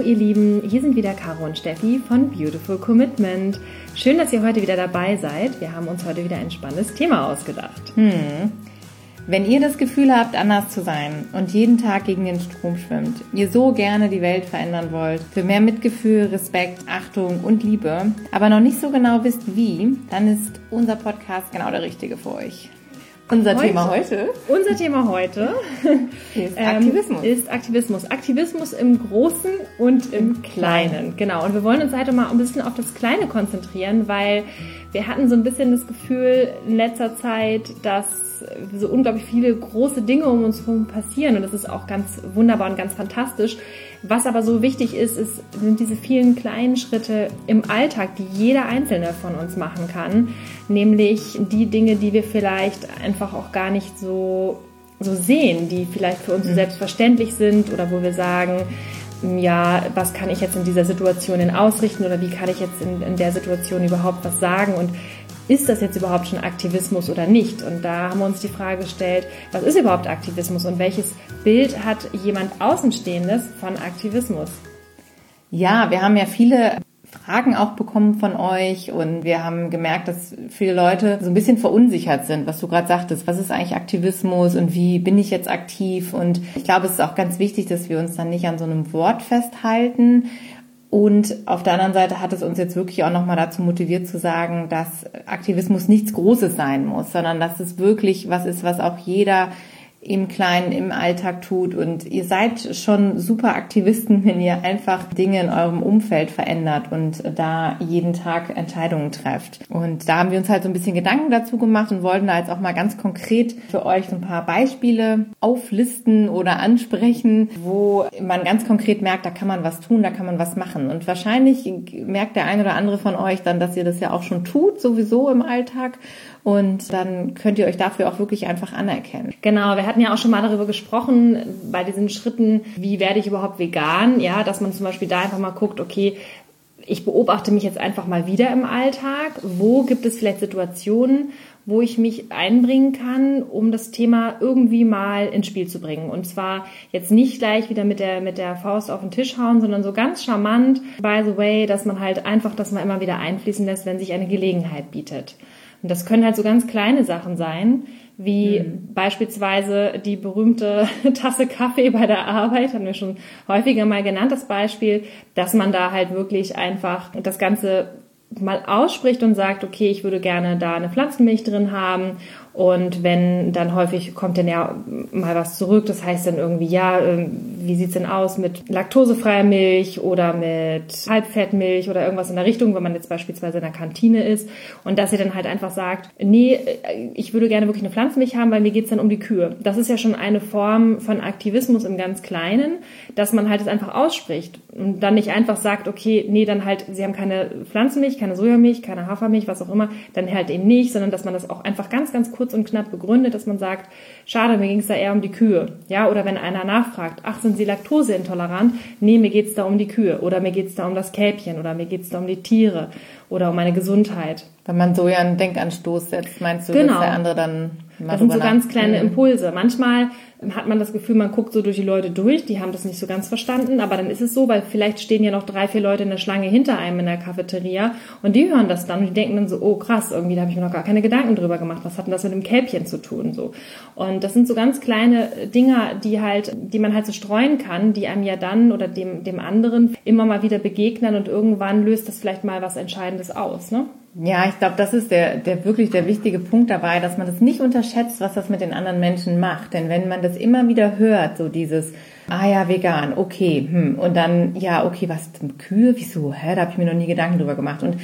Hallo ihr Lieben, hier sind wieder Caro und Steffi von Beautiful Commitment. Schön, dass ihr heute wieder dabei seid. Wir haben uns heute wieder ein spannendes Thema ausgedacht. Hm. Wenn ihr das Gefühl habt, anders zu sein und jeden Tag gegen den Strom schwimmt, ihr so gerne die Welt verändern wollt, für mehr Mitgefühl, Respekt, Achtung und Liebe, aber noch nicht so genau wisst wie, dann ist unser Podcast genau der richtige für euch. Unser heute, Thema heute? Unser Thema heute ist ähm, Aktivismus. Ist Aktivismus. Aktivismus im Großen und im Kleinen. Genau. Und wir wollen uns heute mal ein bisschen auf das Kleine konzentrieren, weil wir hatten so ein bisschen das Gefühl in letzter Zeit, dass so unglaublich viele große Dinge um uns herum passieren und das ist auch ganz wunderbar und ganz fantastisch. Was aber so wichtig ist, ist, sind diese vielen kleinen Schritte im Alltag, die jeder Einzelne von uns machen kann, nämlich die Dinge, die wir vielleicht einfach auch gar nicht so, so sehen, die vielleicht für uns so mhm. selbstverständlich sind oder wo wir sagen, ja, was kann ich jetzt in dieser Situation denn ausrichten oder wie kann ich jetzt in, in der Situation überhaupt was sagen und ist das jetzt überhaupt schon Aktivismus oder nicht? Und da haben wir uns die Frage gestellt, was ist überhaupt Aktivismus und welches Bild hat jemand Außenstehendes von Aktivismus? Ja, wir haben ja viele Fragen auch bekommen von euch und wir haben gemerkt, dass viele Leute so ein bisschen verunsichert sind, was du gerade sagtest. Was ist eigentlich Aktivismus und wie bin ich jetzt aktiv? Und ich glaube, es ist auch ganz wichtig, dass wir uns dann nicht an so einem Wort festhalten, und auf der anderen Seite hat es uns jetzt wirklich auch nochmal dazu motiviert zu sagen, dass Aktivismus nichts Großes sein muss, sondern dass es wirklich was ist, was auch jeder im Kleinen, im Alltag tut. Und ihr seid schon super Aktivisten, wenn ihr einfach Dinge in eurem Umfeld verändert und da jeden Tag Entscheidungen trefft. Und da haben wir uns halt so ein bisschen Gedanken dazu gemacht und wollten da jetzt auch mal ganz konkret für euch so ein paar Beispiele auflisten oder ansprechen, wo man ganz konkret merkt, da kann man was tun, da kann man was machen. Und wahrscheinlich merkt der ein oder andere von euch dann, dass ihr das ja auch schon tut, sowieso im Alltag. Und dann könnt ihr euch dafür auch wirklich einfach anerkennen. Genau, wir hatten ja auch schon mal darüber gesprochen, bei diesen Schritten, wie werde ich überhaupt vegan? Ja, dass man zum Beispiel da einfach mal guckt, okay, ich beobachte mich jetzt einfach mal wieder im Alltag. Wo gibt es vielleicht Situationen, wo ich mich einbringen kann, um das Thema irgendwie mal ins Spiel zu bringen. Und zwar jetzt nicht gleich wieder mit der, mit der Faust auf den Tisch hauen, sondern so ganz charmant, by the way, dass man halt einfach das mal immer wieder einfließen lässt, wenn sich eine Gelegenheit bietet. Und das können halt so ganz kleine Sachen sein, wie mhm. beispielsweise die berühmte Tasse Kaffee bei der Arbeit, haben wir schon häufiger mal genannt, das Beispiel, dass man da halt wirklich einfach das Ganze mal ausspricht und sagt, okay, ich würde gerne da eine Pflanzenmilch drin haben und wenn dann häufig kommt dann ja mal was zurück, das heißt dann irgendwie, ja, ähm, wie sieht's denn aus mit laktosefreier Milch oder mit Halbfettmilch oder irgendwas in der Richtung, wenn man jetzt beispielsweise in der Kantine ist und dass ihr dann halt einfach sagt, nee, äh, ich würde gerne wirklich eine Pflanzenmilch haben, weil mir geht's dann um die Kühe. Das ist ja schon eine Form von Aktivismus im ganz Kleinen, dass man halt es einfach ausspricht und dann nicht einfach sagt, okay, nee, dann halt, sie haben keine Pflanzenmilch, keine Sojamilch, keine Hafermilch, was auch immer, dann halt eben nicht, sondern dass man das auch einfach ganz, ganz kurz und knapp begründet, dass man sagt, schade, mir ging es da eher um die Kühe. Ja, oder wenn einer nachfragt, ach, sind Sie laktoseintolerant? Nee, mir geht es da um die Kühe. Oder mir geht es da um das Kälbchen. Oder mir geht es da um die Tiere. Oder um meine Gesundheit. Wenn man so ja einen Denkanstoß setzt, meinst du, genau. dass der andere dann das sind so ganz kleine Impulse. Manchmal hat man das Gefühl, man guckt so durch die Leute durch, die haben das nicht so ganz verstanden, aber dann ist es so, weil vielleicht stehen ja noch drei, vier Leute in der Schlange hinter einem in der Cafeteria und die hören das dann und die denken dann so, oh krass, irgendwie da habe ich mir noch gar keine Gedanken drüber gemacht, was hat denn das mit dem Kälbchen zu tun so. Und das sind so ganz kleine Dinger, die halt, die man halt so streuen kann, die einem ja dann oder dem, dem anderen immer mal wieder begegnen und irgendwann löst das vielleicht mal was Entscheidendes aus, ne? Ja, ich glaube, das ist der, der wirklich der wichtige Punkt dabei, dass man das nicht unterschätzt, was das mit den anderen Menschen macht. Denn wenn man das immer wieder hört, so dieses, ah ja, vegan, okay, hm, und dann, ja, okay, was, Kühe, wieso, hä, da habe ich mir noch nie Gedanken drüber gemacht. Und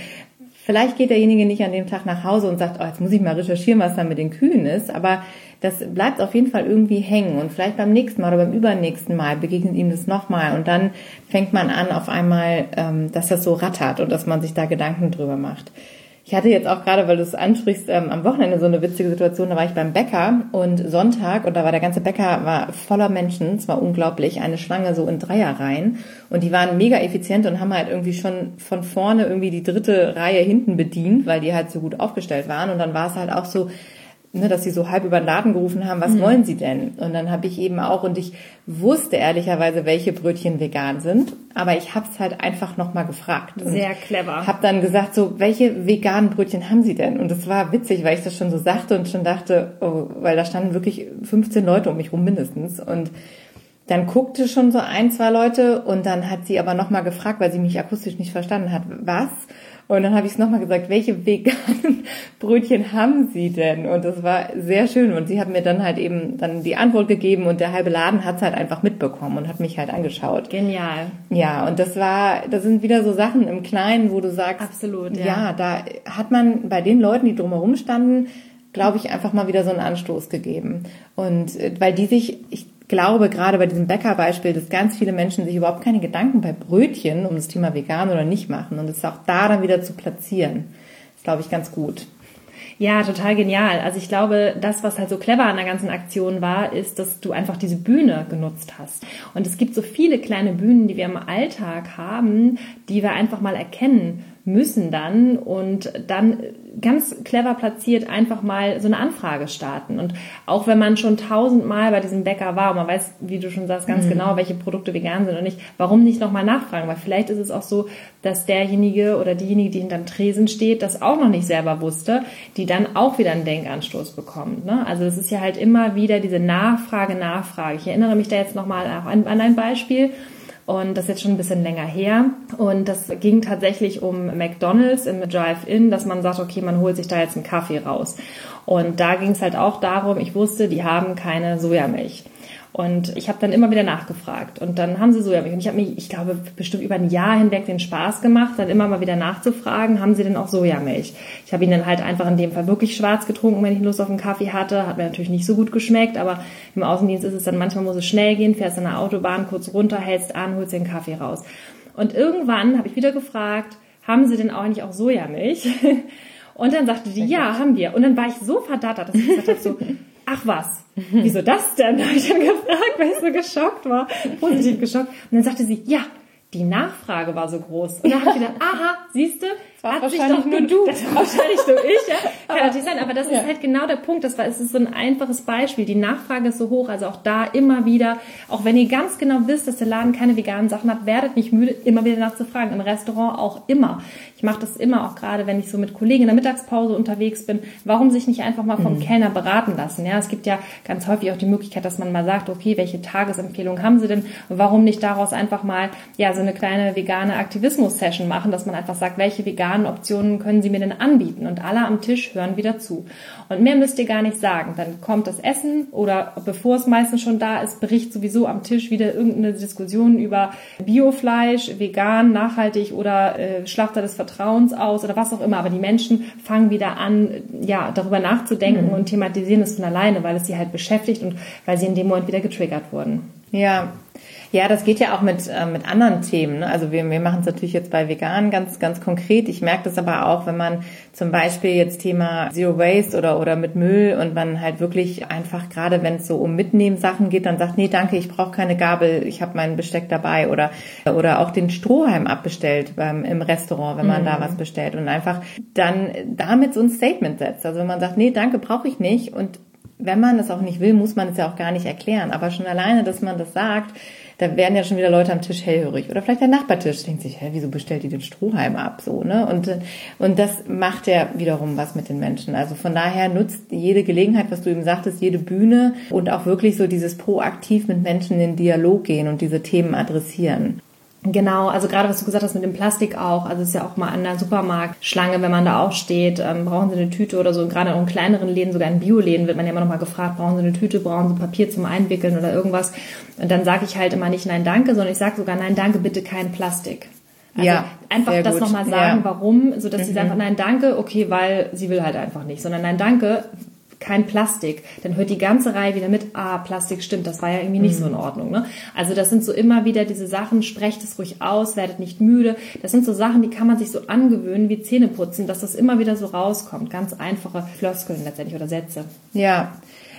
vielleicht geht derjenige nicht an dem Tag nach Hause und sagt, oh, jetzt muss ich mal recherchieren, was da mit den Kühen ist, aber das bleibt auf jeden Fall irgendwie hängen. Und vielleicht beim nächsten Mal oder beim übernächsten Mal begegnet ihm das nochmal. Und dann fängt man an auf einmal, ähm, dass das so rattert und dass man sich da Gedanken drüber macht. Ich hatte jetzt auch gerade, weil du es ansprichst, ähm, am Wochenende so eine witzige Situation. Da war ich beim Bäcker und Sonntag und da war der ganze Bäcker war voller Menschen. Es war unglaublich, eine Schlange so in Dreierreihen und die waren mega effizient und haben halt irgendwie schon von vorne irgendwie die dritte Reihe hinten bedient, weil die halt so gut aufgestellt waren. Und dann war es halt auch so, ne, dass sie so halb über den Laden gerufen haben, was mhm. wollen sie denn? Und dann habe ich eben auch, und ich wusste ehrlicherweise, welche Brötchen vegan sind, aber ich habe es halt einfach nochmal gefragt. Sehr clever. Habe dann gesagt, so, welche veganen Brötchen haben sie denn? Und es war witzig, weil ich das schon so sagte und schon dachte, oh, weil da standen wirklich 15 Leute um mich rum mindestens. Und dann guckte schon so ein, zwei Leute und dann hat sie aber nochmal gefragt, weil sie mich akustisch nicht verstanden hat, was? Und dann habe ich es nochmal gesagt, welche veganen Brötchen haben Sie denn? Und das war sehr schön. Und sie hat mir dann halt eben dann die Antwort gegeben und der halbe Laden hat es halt einfach mitbekommen und hat mich halt angeschaut. Genial. Ja, und das war, das sind wieder so Sachen im Kleinen, wo du sagst, absolut, ja, ja da hat man bei den Leuten, die drumherum standen, glaube ich, einfach mal wieder so einen Anstoß gegeben. Und äh, weil die sich, ich glaube gerade bei diesem Bäckerbeispiel, dass ganz viele Menschen sich überhaupt keine Gedanken bei Brötchen um das Thema vegan oder nicht machen und es auch da dann wieder zu platzieren, ist, glaube ich, ganz gut. Ja, total genial. Also ich glaube, das, was halt so clever an der ganzen Aktion war, ist, dass du einfach diese Bühne genutzt hast. Und es gibt so viele kleine Bühnen, die wir im Alltag haben, die wir einfach mal erkennen müssen dann und dann ganz clever platziert einfach mal so eine Anfrage starten. Und auch wenn man schon tausendmal bei diesem Bäcker war und man weiß, wie du schon sagst, ganz mhm. genau, welche Produkte vegan sind und nicht, warum nicht nochmal nachfragen? Weil vielleicht ist es auch so, dass derjenige oder diejenige, die hinterm Tresen steht, das auch noch nicht selber wusste, die dann auch wieder einen Denkanstoß bekommt. Ne? Also es ist ja halt immer wieder diese Nachfrage, Nachfrage. Ich erinnere mich da jetzt nochmal an, an ein Beispiel. Und das ist jetzt schon ein bisschen länger her. Und das ging tatsächlich um McDonald's im Drive-In, dass man sagt, okay, man holt sich da jetzt einen Kaffee raus. Und da ging es halt auch darum, ich wusste, die haben keine Sojamilch. Und ich habe dann immer wieder nachgefragt. Und dann haben sie Sojamilch. Und ich habe mich, ich glaube, bestimmt über ein Jahr hinweg den Spaß gemacht, dann immer mal wieder nachzufragen, haben sie denn auch Sojamilch? Ich habe ihn dann halt einfach in dem Fall wirklich schwarz getrunken, wenn ich Lust auf einen Kaffee hatte. Hat mir natürlich nicht so gut geschmeckt, aber im Außendienst ist es dann manchmal muss es schnell gehen, fährst an der Autobahn kurz runter, hältst an, holst den Kaffee raus. Und irgendwann habe ich wieder gefragt, haben sie denn auch eigentlich auch Sojamilch? Und dann sagte die, ja, haben wir. Und dann war ich so verdattert, dass ich gesagt habe, so, ach was, wieso das denn? habe ich dann gefragt, weil ich so geschockt war, positiv geschockt. Und dann sagte sie, ja, die Nachfrage war so groß. Und da habe ich gedacht, aha, siehst du, war hat doch nur du. Das war wahrscheinlich nur ich, ja. Kann natürlich sein, aber das ja. ist halt genau der Punkt. Das war, es ist so ein einfaches Beispiel. Die Nachfrage ist so hoch, also auch da immer wieder, auch wenn ihr ganz genau wisst, dass der Laden keine veganen Sachen hat, werdet nicht müde, immer wieder nachzufragen. Im Restaurant auch immer. Ich mache das immer auch gerade, wenn ich so mit Kollegen in der Mittagspause unterwegs bin. Warum sich nicht einfach mal vom mhm. Kellner beraten lassen? Ja, es gibt ja ganz häufig auch die Möglichkeit, dass man mal sagt, okay, welche Tagesempfehlungen haben Sie denn? Warum nicht daraus einfach mal, ja, so eine kleine vegane Aktivismus-Session machen, dass man einfach sagt, welche veganen Optionen können Sie mir denn anbieten? Und alle am Tisch hören wieder zu. Und mehr müsst ihr gar nicht sagen. Dann kommt das Essen oder bevor es meistens schon da ist, bricht sowieso am Tisch wieder irgendeine Diskussion über Biofleisch, vegan, nachhaltig oder äh, Schlachter des Vertrauens aus oder was auch immer. Aber die Menschen fangen wieder an, ja, darüber nachzudenken mhm. und thematisieren es von alleine, weil es sie halt beschäftigt und weil sie in dem Moment wieder getriggert wurden. Ja, ja, das geht ja auch mit, äh, mit anderen Themen. Ne? Also wir, wir machen es natürlich jetzt bei Vegan ganz, ganz konkret. Ich merke das aber auch, wenn man zum Beispiel jetzt Thema Zero Waste oder, oder mit Müll und man halt wirklich einfach, gerade wenn es so um Mitnehmen Sachen geht, dann sagt, nee, danke, ich brauche keine Gabel, ich habe mein Besteck dabei oder, oder auch den Strohhalm abbestellt beim, im Restaurant, wenn man mhm. da was bestellt und einfach dann damit so ein Statement setzt. Also wenn man sagt, nee, danke, brauche ich nicht und wenn man es auch nicht will, muss man es ja auch gar nicht erklären. Aber schon alleine, dass man das sagt, da werden ja schon wieder Leute am Tisch hellhörig. Oder vielleicht der Nachbartisch denkt sich, hä, wieso bestellt die den Strohhalm ab? So, ne? Und, und das macht ja wiederum was mit den Menschen. Also von daher nutzt jede Gelegenheit, was du eben sagtest, jede Bühne und auch wirklich so dieses proaktiv mit Menschen in den Dialog gehen und diese Themen adressieren. Genau, also gerade was du gesagt hast mit dem Plastik auch, also es ist ja auch mal an der Supermarktschlange, wenn man da auch steht, ähm, brauchen Sie eine Tüte oder so, gerade in kleineren Läden, sogar in Bioläden wird man ja immer noch mal gefragt, brauchen Sie eine Tüte, brauchen Sie Papier zum Einwickeln oder irgendwas. Und dann sage ich halt immer nicht nein, danke, sondern ich sage sogar nein, danke, bitte kein Plastik. Also ja, einfach das nochmal sagen, ja. warum, so dass mhm. sie sagen, nein, danke, okay, weil sie will halt einfach nicht, sondern nein, danke, kein Plastik, dann hört die ganze Reihe wieder mit, ah, Plastik stimmt, das war ja irgendwie nicht mhm. so in Ordnung. Ne? Also das sind so immer wieder diese Sachen, sprecht es ruhig aus, werdet nicht müde. Das sind so Sachen, die kann man sich so angewöhnen wie Zähneputzen, dass das immer wieder so rauskommt. Ganz einfache Floskeln letztendlich oder Sätze. Ja,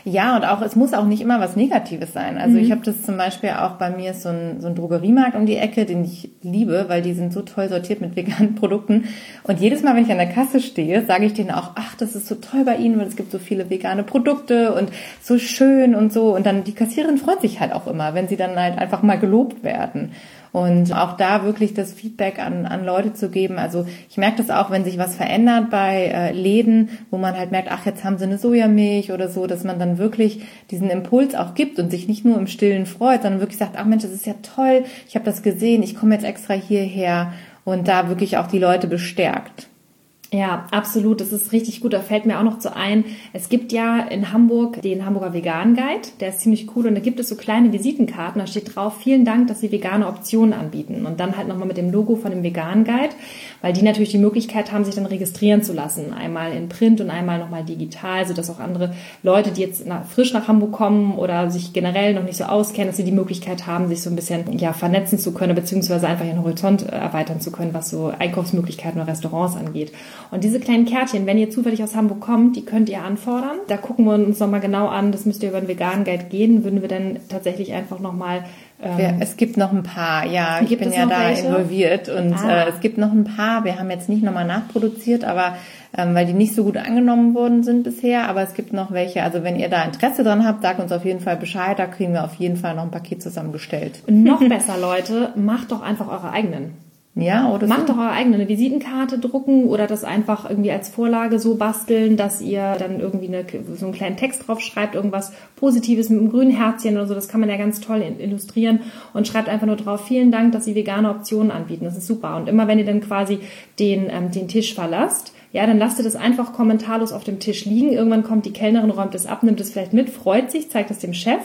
Ja, und auch, es muss auch nicht immer was Negatives sein. Also mhm. ich habe das zum Beispiel auch bei mir so ein, so ein Drogeriemarkt um die Ecke, den ich liebe, weil die sind so toll sortiert mit veganen Produkten. Und jedes Mal, wenn ich an der Kasse stehe, sage ich denen auch, ach, das ist so toll bei Ihnen, weil es gibt so viele vegane Produkte und so schön und so. Und dann die Kassiererin freut sich halt auch immer, wenn sie dann halt einfach mal gelobt werden. Und auch da wirklich das Feedback an, an Leute zu geben. Also ich merke das auch, wenn sich was verändert bei äh, Läden, wo man halt merkt, ach, jetzt haben sie eine Sojamilch oder so, dass man dann wirklich diesen Impuls auch gibt und sich nicht nur im Stillen freut, sondern wirklich sagt, ach Mensch, das ist ja toll, ich habe das gesehen, ich komme jetzt extra hierher und da wirklich auch die Leute bestärkt. Ja, absolut. Das ist richtig gut. Da fällt mir auch noch zu ein, es gibt ja in Hamburg den Hamburger Vegan Guide. Der ist ziemlich cool und da gibt es so kleine Visitenkarten. Da steht drauf, vielen Dank, dass Sie vegane Optionen anbieten. Und dann halt nochmal mit dem Logo von dem Vegan Guide, weil die natürlich die Möglichkeit haben, sich dann registrieren zu lassen. Einmal in Print und einmal nochmal digital, sodass auch andere Leute, die jetzt nach, frisch nach Hamburg kommen oder sich generell noch nicht so auskennen, dass sie die Möglichkeit haben, sich so ein bisschen ja, vernetzen zu können, beziehungsweise einfach ihren Horizont erweitern zu können, was so Einkaufsmöglichkeiten oder Restaurants angeht. Und diese kleinen Kärtchen, wenn ihr zufällig aus Hamburg kommt, die könnt ihr anfordern. Da gucken wir uns nochmal genau an. Das müsst ihr über den veganen Guide gehen. Würden wir dann tatsächlich einfach nochmal ähm, es gibt noch ein paar, ja, ich bin ja da welche? involviert und ah. äh, es gibt noch ein paar. Wir haben jetzt nicht nochmal nachproduziert, aber ähm, weil die nicht so gut angenommen worden sind bisher, aber es gibt noch welche. Also wenn ihr da Interesse dran habt, sagt uns auf jeden Fall Bescheid. Da kriegen wir auf jeden Fall noch ein Paket zusammengestellt. Noch besser, Leute, macht doch einfach eure eigenen. Ja, oder Macht so. doch eure eigene Visitenkarte drucken oder das einfach irgendwie als Vorlage so basteln, dass ihr dann irgendwie eine, so einen kleinen Text drauf schreibt, irgendwas Positives mit einem grünen Herzchen oder so. Das kann man ja ganz toll illustrieren und schreibt einfach nur drauf, vielen Dank, dass Sie vegane Optionen anbieten. Das ist super. Und immer wenn ihr dann quasi den, ähm, den Tisch verlasst, ja, dann lasst ihr das einfach kommentarlos auf dem Tisch liegen. Irgendwann kommt die Kellnerin, räumt es ab, nimmt es vielleicht mit, freut sich, zeigt es dem Chef.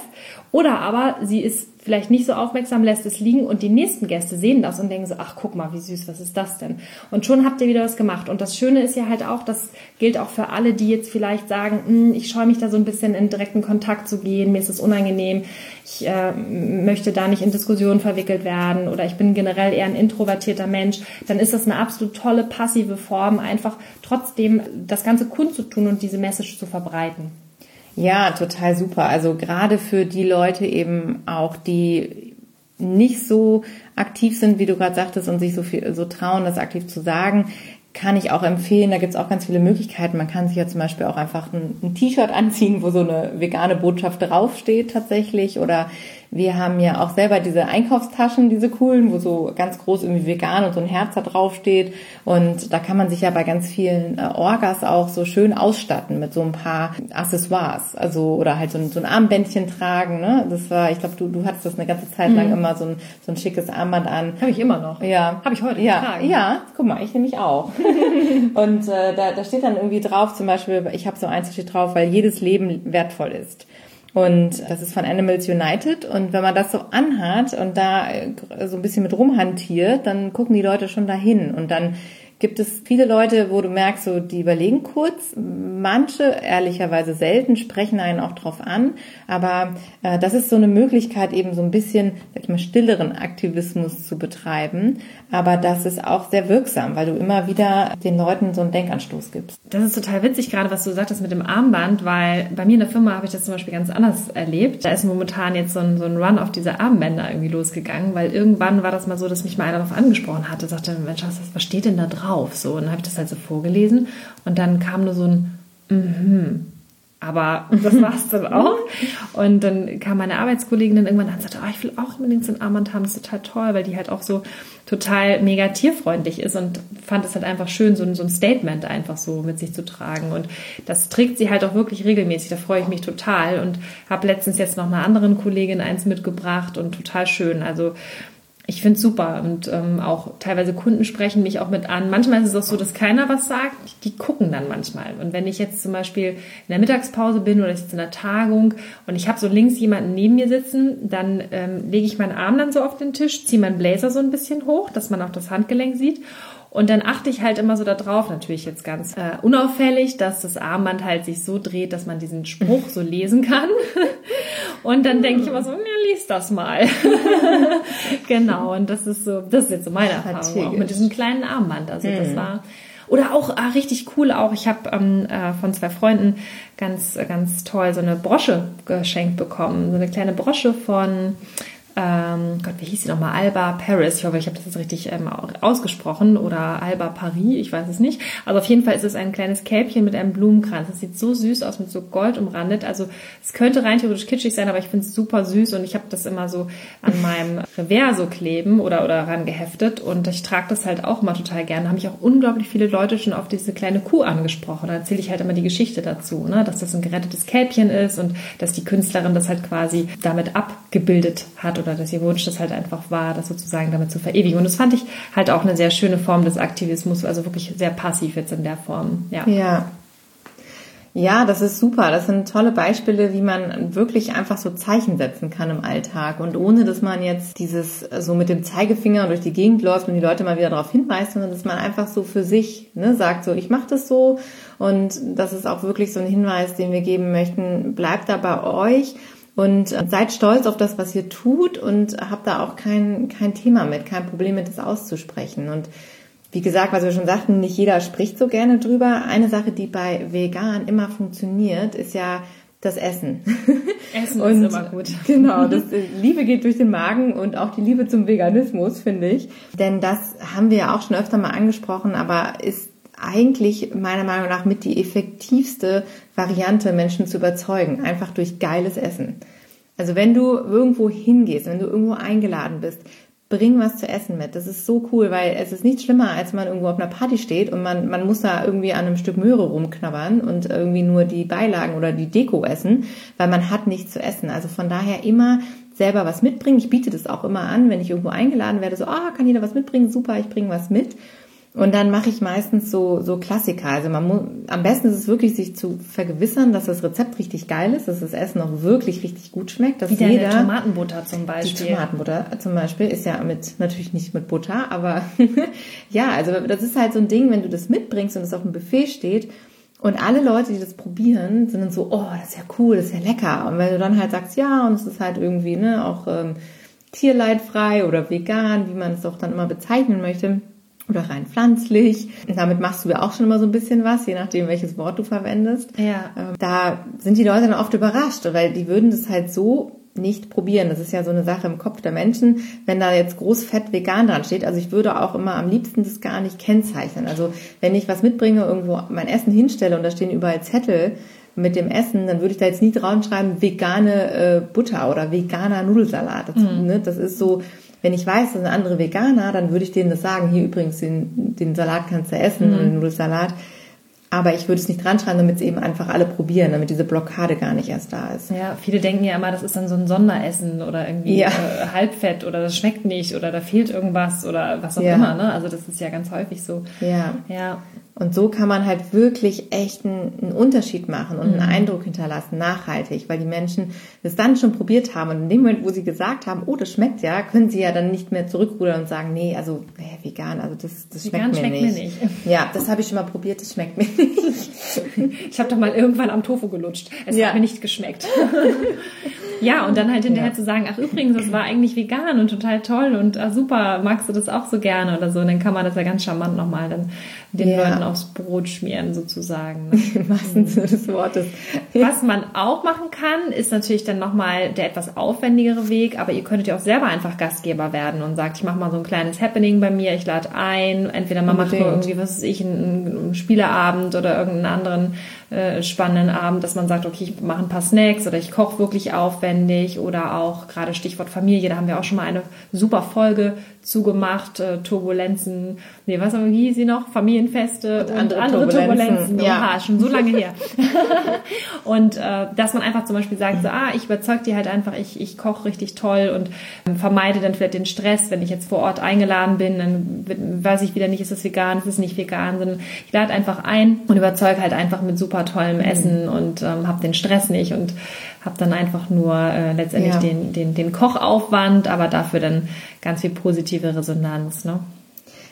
Oder aber sie ist vielleicht nicht so aufmerksam, lässt es liegen und die nächsten Gäste sehen das und denken so, ach guck mal, wie süß, was ist das denn? Und schon habt ihr wieder was gemacht. Und das Schöne ist ja halt auch, das gilt auch für alle, die jetzt vielleicht sagen, hm, ich scheue mich da so ein bisschen in direkten Kontakt zu gehen, mir ist es unangenehm, ich äh, möchte da nicht in Diskussionen verwickelt werden oder ich bin generell eher ein introvertierter Mensch, dann ist das eine absolut tolle passive Form, einfach trotzdem das Ganze kundzutun und diese Message zu verbreiten. Ja, total super. Also gerade für die Leute eben auch, die nicht so aktiv sind, wie du gerade sagtest, und sich so viel so trauen, das aktiv zu sagen, kann ich auch empfehlen. Da gibt's auch ganz viele Möglichkeiten. Man kann sich ja zum Beispiel auch einfach ein, ein T-Shirt anziehen, wo so eine vegane Botschaft draufsteht tatsächlich. Oder wir haben ja auch selber diese Einkaufstaschen, diese coolen, wo so ganz groß irgendwie vegan und so ein Herz da draufsteht. Und da kann man sich ja bei ganz vielen äh, Orgas auch so schön ausstatten mit so ein paar Accessoires. Also, oder halt so ein, so ein Armbändchen tragen. Ne? Das war, ich glaube, du, du hattest das eine ganze Zeit lang mhm. immer so ein, so ein schickes Armband an. Habe ich immer noch. Ja. Habe ich heute ja, getragen. Ja, guck mal, ich nämlich auch. und äh, da, da steht dann irgendwie drauf, zum Beispiel, ich habe so eins, steht drauf, weil jedes Leben wertvoll ist. Und das ist von Animals United. Und wenn man das so anhat und da so ein bisschen mit rumhantiert, dann gucken die Leute schon dahin. Und dann gibt es viele Leute, wo du merkst, so die überlegen kurz. Manche, ehrlicherweise selten, sprechen einen auch drauf an. Aber äh, das ist so eine Möglichkeit, eben so ein bisschen, sag ich mal, stilleren Aktivismus zu betreiben. Aber das ist auch sehr wirksam, weil du immer wieder den Leuten so einen Denkanstoß gibst. Das ist total witzig, gerade was du sagtest mit dem Armband, weil bei mir in der Firma habe ich das zum Beispiel ganz anders erlebt. Da ist momentan jetzt so ein, so ein Run auf diese Armbänder irgendwie losgegangen, weil irgendwann war das mal so, dass mich mal einer darauf angesprochen hatte, sagte, Mensch, was steht denn da drauf? Drauf. So, und dann habe ich das halt so vorgelesen und dann kam nur so ein mhm. Aber das war es dann auch. Und dann kam meine Arbeitskollegin dann irgendwann an und sagte, oh, ich will auch unbedingt so ein Armband haben, das ist total toll, weil die halt auch so total mega tierfreundlich ist und fand es halt einfach schön, so ein, so ein Statement einfach so mit sich zu tragen. Und das trägt sie halt auch wirklich regelmäßig, da freue ich mich total. Und habe letztens jetzt noch einer anderen Kollegin eins mitgebracht und total schön. Also ich finde es super und ähm, auch teilweise Kunden sprechen mich auch mit an. Manchmal ist es auch so, dass keiner was sagt. Die gucken dann manchmal. Und wenn ich jetzt zum Beispiel in der Mittagspause bin oder ich sitze in der Tagung und ich habe so links jemanden neben mir sitzen, dann ähm, lege ich meinen Arm dann so auf den Tisch, ziehe meinen Blazer so ein bisschen hoch, dass man auch das Handgelenk sieht und dann achte ich halt immer so darauf, natürlich jetzt ganz äh, unauffällig, dass das Armband halt sich so dreht, dass man diesen Spruch so lesen kann. Und dann denke ich immer so, ja, lies das mal. genau, und das ist so, das ist jetzt so meine Erfahrung auch mit diesem kleinen Armband. Also das hm. war Oder auch ah, richtig cool auch, ich habe ähm, äh, von zwei Freunden ganz, ganz toll so eine Brosche geschenkt bekommen. So eine kleine Brosche von ähm, Gott, wie hieß sie nochmal? Alba Paris. Ich hoffe, ich habe das jetzt richtig ähm, ausgesprochen. Oder Alba Paris, ich weiß es nicht. Also auf jeden Fall ist es ein kleines Kälbchen mit einem Blumenkranz. Das sieht so süß aus, mit so Gold umrandet. Also es könnte rein theoretisch kitschig sein, aber ich finde es super süß und ich habe das immer so an meinem Revers so kleben oder, oder ran geheftet und ich trage das halt auch immer total gerne. Da haben mich auch unglaublich viele Leute schon auf diese kleine Kuh angesprochen. Da erzähle ich halt immer die Geschichte dazu, ne? dass das ein gerettetes Kälbchen ist und dass die Künstlerin das halt quasi damit abgebildet hat oder dass ihr Wunsch das halt einfach war, das sozusagen damit zu verewigen. Und das fand ich halt auch eine sehr schöne Form des Aktivismus, also wirklich sehr passiv jetzt in der Form. Ja. Ja. Ja, das ist super. Das sind tolle Beispiele, wie man wirklich einfach so Zeichen setzen kann im Alltag. Und ohne, dass man jetzt dieses so mit dem Zeigefinger durch die Gegend läuft und die Leute mal wieder darauf hinweist, sondern dass man einfach so für sich ne, sagt, so ich mache das so. Und das ist auch wirklich so ein Hinweis, den wir geben möchten. Bleibt da bei euch und äh, seid stolz auf das, was ihr tut und habt da auch kein, kein Thema mit, kein Problem mit, das auszusprechen. Und wie gesagt, was wir schon sagten, nicht jeder spricht so gerne drüber. Eine Sache, die bei Vegan immer funktioniert, ist ja das Essen. Essen und, ist immer gut. Genau, das äh, Liebe geht durch den Magen und auch die Liebe zum Veganismus, finde ich. Denn das haben wir ja auch schon öfter mal angesprochen, aber ist eigentlich meiner Meinung nach mit die effektivste Variante, Menschen zu überzeugen, einfach durch geiles Essen. Also wenn du irgendwo hingehst, wenn du irgendwo eingeladen bist, bring was zu essen mit. Das ist so cool, weil es ist nichts schlimmer, als man irgendwo auf einer Party steht und man, man muss da irgendwie an einem Stück Möhre rumknabbern und irgendwie nur die Beilagen oder die Deko essen, weil man hat nichts zu essen. Also von daher immer selber was mitbringen. Ich biete das auch immer an, wenn ich irgendwo eingeladen werde, so, ah, kann jeder was mitbringen? Super, ich bringe was mit. Und dann mache ich meistens so, so Klassiker. Also man muss, am besten ist es wirklich, sich zu vergewissern, dass das Rezept richtig geil ist, dass das Essen auch wirklich richtig gut schmeckt. Dass Wie jeder, Tomatenbutter zum Beispiel. Die Tomatenbutter zum Beispiel ist ja mit, natürlich nicht mit Butter, aber ja, also das ist halt so ein Ding, wenn du das mitbringst und es auf dem Buffet steht und alle Leute, die das probieren, sind dann so, oh, das ist ja cool, das ist ja lecker. Und wenn du dann halt sagst, ja, und es ist halt irgendwie, ne, auch ähm, tierleidfrei oder vegan, wie man es auch dann immer bezeichnen möchte, oder rein pflanzlich. Und damit machst du ja auch schon immer so ein bisschen was, je nachdem, welches Wort du verwendest. Ja. Ähm, da sind die Leute dann oft überrascht, weil die würden das halt so nicht probieren. Das ist ja so eine Sache im Kopf der Menschen, wenn da jetzt großfett vegan dran steht. Also ich würde auch immer am liebsten das gar nicht kennzeichnen. Also wenn ich was mitbringe, irgendwo mein Essen hinstelle und da stehen überall Zettel mit dem Essen, dann würde ich da jetzt nie drauf schreiben, vegane äh, Butter oder veganer Nudelsalat. Das, mhm. ne, das ist so, wenn ich weiß, das sind andere Veganer, dann würde ich denen das sagen, hier übrigens, den, den Salat kannst du essen mhm. oder den Nudelsalat. Aber ich würde es nicht dran schreiben, damit es eben einfach alle probieren, damit diese Blockade gar nicht erst da ist. Ja, viele denken ja immer, das ist dann so ein Sonderessen oder irgendwie ja. äh, Halbfett oder das schmeckt nicht oder da fehlt irgendwas oder was auch ja. immer. Ne? Also das ist ja ganz häufig so. Ja. Ja. Und so kann man halt wirklich echt einen, einen Unterschied machen und einen mhm. Eindruck hinterlassen, nachhaltig, weil die Menschen das dann schon probiert haben. Und in dem Moment, wo sie gesagt haben, oh, das schmeckt ja, können sie ja dann nicht mehr zurückrudern und sagen, nee, also äh, vegan, also das, das schmeckt, vegan mir, schmeckt nicht. mir nicht. Ja, das habe ich schon mal probiert, das schmeckt mir nicht. ich habe doch mal irgendwann am Tofu gelutscht. Es ja. hat mir nicht geschmeckt. ja, und dann halt hinterher ja. zu sagen, ach übrigens, das war eigentlich vegan und total toll und ah, super, magst du das auch so gerne oder so. Und dann kann man das ja ganz charmant nochmal dann den ja. Leuten aufs Brot schmieren sozusagen. Im wahrsten Sinne des Wortes. Was man auch machen kann, ist natürlich dann nochmal der etwas aufwendigere Weg, aber ihr könntet ja auch selber einfach Gastgeber werden und sagt, ich mache mal so ein kleines Happening bei mir, ich lade ein, entweder man macht irgendwie, was weiß ich, einen, einen Spieleabend oder irgendeinen anderen äh, spannenden Abend, dass man sagt, okay, ich mache ein paar Snacks oder ich koche wirklich aufwendig oder auch gerade Stichwort Familie, da haben wir auch schon mal eine super Folge zugemacht, äh, Turbulenzen, nee, was haben wir, wie hieß sie noch? Familienfeste und, und andere, andere, Turbulenzen. Turbulenzen. Ja, Oha, schon so lange her. und äh, dass man einfach zum Beispiel sagt, so, ah, ich überzeug dir halt einfach, ich, ich koche richtig toll und ähm, vermeide dann vielleicht den Stress, wenn ich jetzt vor Ort eingeladen bin, dann weiß ich wieder nicht, ist es vegan, ist es nicht vegan, sondern ich lade einfach ein und überzeuge halt einfach mit super tollem mhm. Essen und ähm, habe den Stress nicht und habe dann einfach nur äh, letztendlich ja. den, den, den Kochaufwand, aber dafür dann ganz viel positive Resonanz. Ne?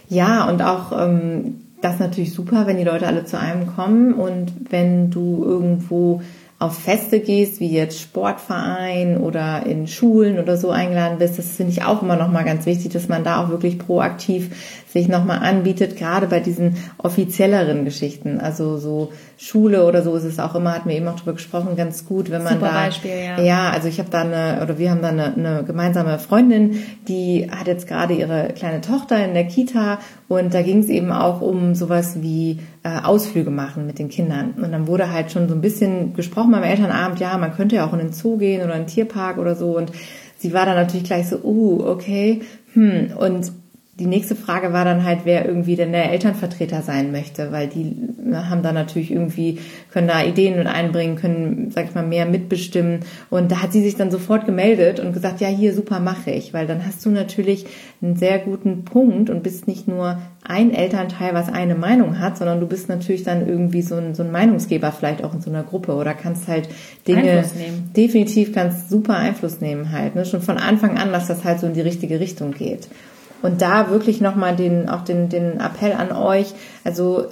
Ja, und auch ähm, das ist natürlich super, wenn die Leute alle zu einem kommen und wenn du irgendwo auf Feste gehst, wie jetzt Sportverein oder in Schulen oder so eingeladen bist, das finde ich auch immer nochmal ganz wichtig, dass man da auch wirklich proaktiv sich nochmal anbietet, gerade bei diesen offizielleren Geschichten. Also so Schule oder so ist es auch immer, hatten wir eben auch drüber gesprochen, ganz gut, wenn man Super da. Beispiel, ja. Ja, also ich habe da eine, oder wir haben da eine, eine gemeinsame Freundin, die hat jetzt gerade ihre kleine Tochter in der Kita und da ging es eben auch um sowas wie äh, Ausflüge machen mit den Kindern. Und dann wurde halt schon so ein bisschen gesprochen beim Elternabend, ja, man könnte ja auch in den Zoo gehen oder in den Tierpark oder so. Und sie war dann natürlich gleich so, uh, okay, hm. Und die nächste Frage war dann halt, wer irgendwie denn der Elternvertreter sein möchte, weil die haben da natürlich irgendwie, können da Ideen mit einbringen, können, sag ich mal, mehr mitbestimmen. Und da hat sie sich dann sofort gemeldet und gesagt, ja, hier, super, mache ich. Weil dann hast du natürlich einen sehr guten Punkt und bist nicht nur ein Elternteil, was eine Meinung hat, sondern du bist natürlich dann irgendwie so ein, so ein Meinungsgeber vielleicht auch in so einer Gruppe oder kannst halt Dinge, definitiv kannst super Einfluss nehmen halt, ne? schon von Anfang an, dass das halt so in die richtige Richtung geht. Und da wirklich nochmal den, auch den, den Appell an euch, also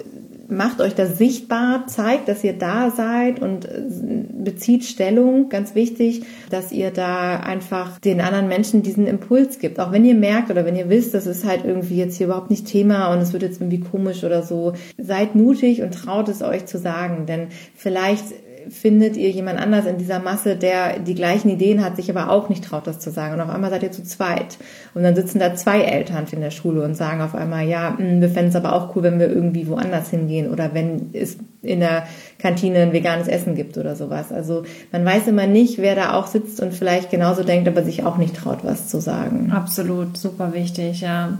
macht euch das sichtbar, zeigt, dass ihr da seid und äh, bezieht Stellung, ganz wichtig, dass ihr da einfach den anderen Menschen diesen Impuls gibt. Auch wenn ihr merkt oder wenn ihr wisst, das ist halt irgendwie jetzt hier überhaupt nicht Thema und es wird jetzt irgendwie komisch oder so, seid mutig und traut es euch zu sagen, denn vielleicht findet ihr jemand anders in dieser Masse, der die gleichen Ideen hat, sich aber auch nicht traut, das zu sagen. Und auf einmal seid ihr zu zweit. Und dann sitzen da zwei Eltern in der Schule und sagen auf einmal, ja, hm, wir fänden es aber auch cool, wenn wir irgendwie woanders hingehen oder wenn es in der Kantine ein veganes Essen gibt oder sowas. Also man weiß immer nicht, wer da auch sitzt und vielleicht genauso denkt, aber sich auch nicht traut, was zu sagen. Absolut, super wichtig, ja.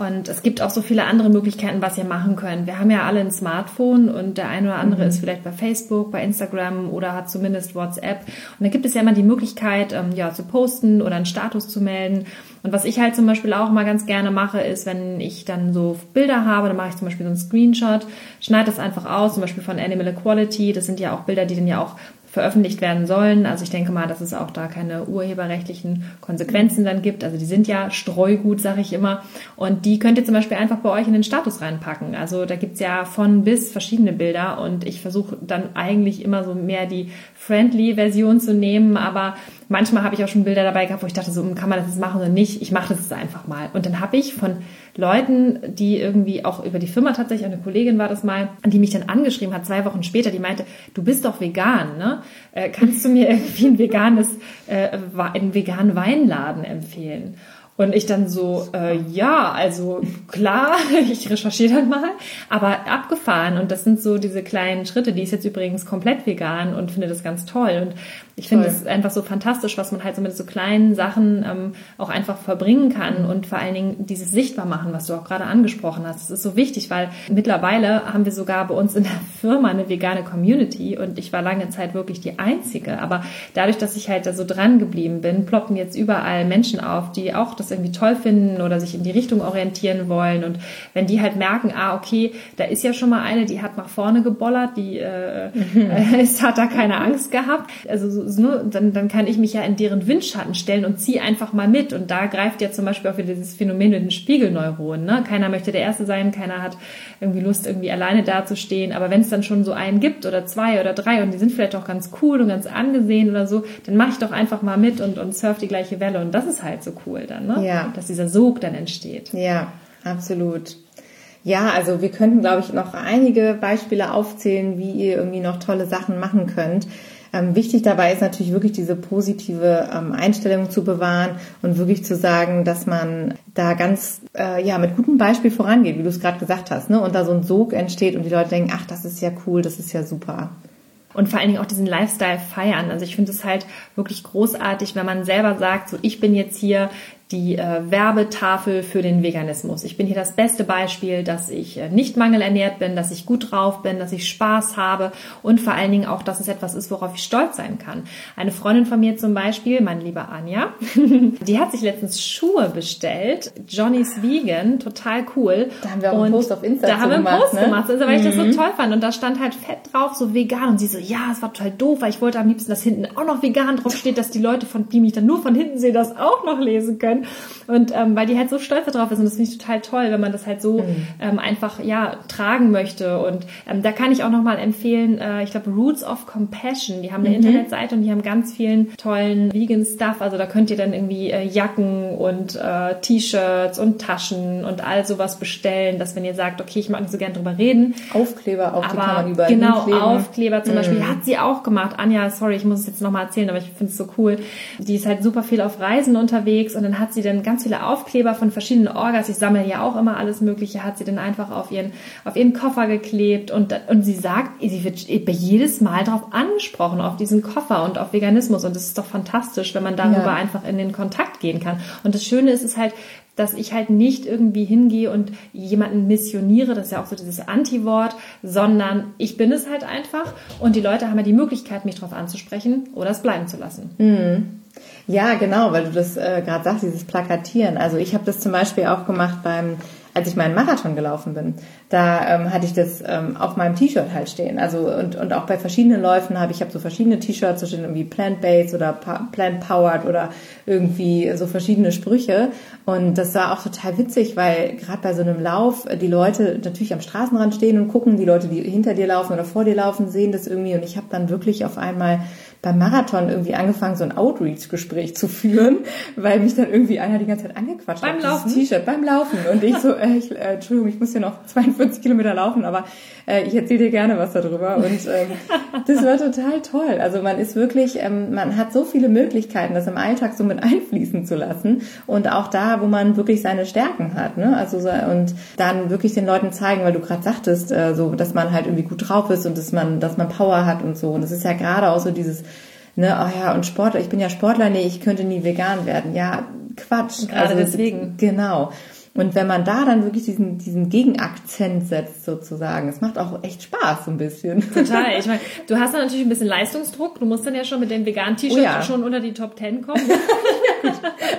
Und es gibt auch so viele andere Möglichkeiten, was ihr machen könnt. Wir haben ja alle ein Smartphone und der eine oder andere mhm. ist vielleicht bei Facebook, bei Instagram oder hat zumindest WhatsApp. Und da gibt es ja immer die Möglichkeit, ähm, ja, zu posten oder einen Status zu melden. Und was ich halt zum Beispiel auch mal ganz gerne mache, ist, wenn ich dann so Bilder habe, dann mache ich zum Beispiel so einen Screenshot, schneide das einfach aus, zum Beispiel von Animal Equality. Das sind ja auch Bilder, die dann ja auch veröffentlicht werden sollen. Also ich denke mal, dass es auch da keine urheberrechtlichen Konsequenzen dann gibt. Also die sind ja Streugut, sage ich immer. Und die könnt ihr zum Beispiel einfach bei euch in den Status reinpacken. Also da gibt's ja von bis verschiedene Bilder und ich versuche dann eigentlich immer so mehr die Friendly-Version zu nehmen, aber manchmal habe ich auch schon Bilder dabei gehabt, wo ich dachte, so kann man das jetzt machen oder nicht. Ich mache das jetzt einfach mal. Und dann habe ich von Leuten, die irgendwie auch über die Firma tatsächlich, eine Kollegin war das mal, die mich dann angeschrieben hat, zwei Wochen später, die meinte, du bist doch vegan, ne? Äh, kannst du mir irgendwie ein veganes, äh, einen veganen Weinladen empfehlen? Und ich dann so, äh, ja, also klar, ich recherchiere dann mal, aber abgefahren. Und das sind so diese kleinen Schritte. Die ist jetzt übrigens komplett vegan und finde das ganz toll. Und ich finde es einfach so fantastisch, was man halt so mit so kleinen Sachen ähm, auch einfach verbringen kann und vor allen Dingen dieses sichtbar machen, was du auch gerade angesprochen hast. Das ist so wichtig, weil mittlerweile haben wir sogar bei uns in der Firma eine vegane Community und ich war lange Zeit wirklich die einzige. Aber dadurch, dass ich halt da so dran geblieben bin, ploppen jetzt überall Menschen auf, die auch das irgendwie toll finden oder sich in die Richtung orientieren wollen. Und wenn die halt merken, ah, okay, da ist ja schon mal eine, die hat nach vorne gebollert, die äh, äh, hat da keine Angst gehabt. Also ne, dann, dann kann ich mich ja in deren Windschatten stellen und ziehe einfach mal mit. Und da greift ja zum Beispiel auch wieder dieses Phänomen mit den Spiegelneuronen. Ne? Keiner möchte der Erste sein, keiner hat irgendwie Lust, irgendwie alleine dazustehen. Aber wenn es dann schon so einen gibt oder zwei oder drei und die sind vielleicht auch ganz cool und ganz angesehen oder so, dann mache ich doch einfach mal mit und, und surf die gleiche Welle. Und das ist halt so cool dann, ne? Ja. Dass dieser Sog dann entsteht. Ja, absolut. Ja, also wir könnten, glaube ich, noch einige Beispiele aufzählen, wie ihr irgendwie noch tolle Sachen machen könnt. Ähm, wichtig dabei ist natürlich wirklich diese positive ähm, Einstellung zu bewahren und wirklich zu sagen, dass man da ganz äh, ja mit gutem Beispiel vorangeht, wie du es gerade gesagt hast, ne? Und da so ein Sog entsteht und die Leute denken, ach, das ist ja cool, das ist ja super und vor allen Dingen auch diesen Lifestyle feiern. Also ich finde es halt wirklich großartig, wenn man selber sagt, so ich bin jetzt hier die äh, Werbetafel für den Veganismus. Ich bin hier das beste Beispiel, dass ich äh, nicht mangelernährt bin, dass ich gut drauf bin, dass ich Spaß habe und vor allen Dingen auch, dass es etwas ist, worauf ich stolz sein kann. Eine Freundin von mir zum Beispiel, meine liebe Anja, die hat sich letztens Schuhe bestellt, Johnny's Vegan, total cool. Da haben wir auch einen Post auf Instagram gemacht. Da haben wir einen Post ne? gemacht, also, weil mhm. ich das so mhm. toll fand und da stand halt fett drauf, so vegan und sie so, ja, es war total doof, weil ich wollte am liebsten, dass hinten auch noch vegan drauf steht, dass die Leute von die mich dann nur von hinten sehen, das auch noch lesen können. Können. Und ähm, weil die halt so stolz darauf ist und das finde ich total toll, wenn man das halt so mhm. ähm, einfach ja tragen möchte. Und ähm, da kann ich auch nochmal empfehlen, äh, ich glaube Roots of Compassion, die haben eine mhm. Internetseite und die haben ganz vielen tollen Vegan Stuff. Also da könnt ihr dann irgendwie äh, Jacken und äh, T-Shirts und Taschen und all sowas bestellen, dass wenn ihr sagt, okay, ich mag nicht so gern drüber reden. Aufkleber auch, aber die kann man überall Genau, hinkleben. Aufkleber zum mhm. Beispiel hat sie auch gemacht. Anja, sorry, ich muss es jetzt nochmal erzählen, aber ich finde es so cool. Die ist halt super viel auf Reisen unterwegs und dann hat sie dann ganz viele Aufkleber von verschiedenen Orgas. Ich sammle ja auch immer alles Mögliche, hat sie dann einfach auf ihren, auf ihren Koffer geklebt und, und sie sagt, sie wird jedes Mal darauf angesprochen, auf diesen Koffer und auf Veganismus und das ist doch fantastisch, wenn man darüber ja. einfach in den Kontakt gehen kann. Und das Schöne ist, ist halt, dass ich halt nicht irgendwie hingehe und jemanden missioniere, das ist ja auch so dieses Anti-Wort, sondern ich bin es halt einfach und die Leute haben ja die Möglichkeit, mich darauf anzusprechen oder es bleiben zu lassen. Mhm. Ja, genau, weil du das äh, gerade sagst, dieses Plakatieren. Also ich habe das zum Beispiel auch gemacht beim als ich meinen Marathon gelaufen bin, da ähm, hatte ich das ähm, auf meinem T-Shirt halt stehen. Also und, und auch bei verschiedenen Läufen habe ich habe so verschiedene T-Shirts, so stehen irgendwie Plant-Based oder Plant-Powered oder irgendwie so verschiedene Sprüche. Und das war auch total witzig, weil gerade bei so einem Lauf die Leute natürlich am Straßenrand stehen und gucken, die Leute, die hinter dir laufen oder vor dir laufen, sehen das irgendwie. Und ich habe dann wirklich auf einmal beim Marathon irgendwie angefangen, so ein Outreach-Gespräch zu führen, weil mich dann irgendwie einer die ganze Zeit angequatscht beim hat. Beim Laufen? T-Shirt, beim Laufen. Und ich so, äh, ich, äh, Entschuldigung, ich muss hier noch 42 Kilometer laufen, aber äh, ich erzähle dir gerne was darüber. Und ähm, das war total toll. Also man ist wirklich, ähm, man hat so viele Möglichkeiten, das im Alltag so mit einfließen zu lassen. Und auch da, wo man wirklich seine Stärken hat. Ne? Also und dann wirklich den Leuten zeigen, weil du gerade sagtest, äh, so, dass man halt irgendwie gut drauf ist und dass man, dass man Power hat und so. Und das ist ja gerade auch so dieses ne, oh ja, und Sportler, ich bin ja Sportler, nee, ich könnte nie vegan werden. Ja, Quatsch. Gerade also, deswegen. Genau. Und wenn man da dann wirklich diesen, diesen Gegenakzent setzt, sozusagen, es macht auch echt Spaß, so ein bisschen. Total. Ich meine, du hast dann natürlich ein bisschen Leistungsdruck. Du musst dann ja schon mit dem veganen T-Shirt oh ja. schon unter die Top Ten kommen.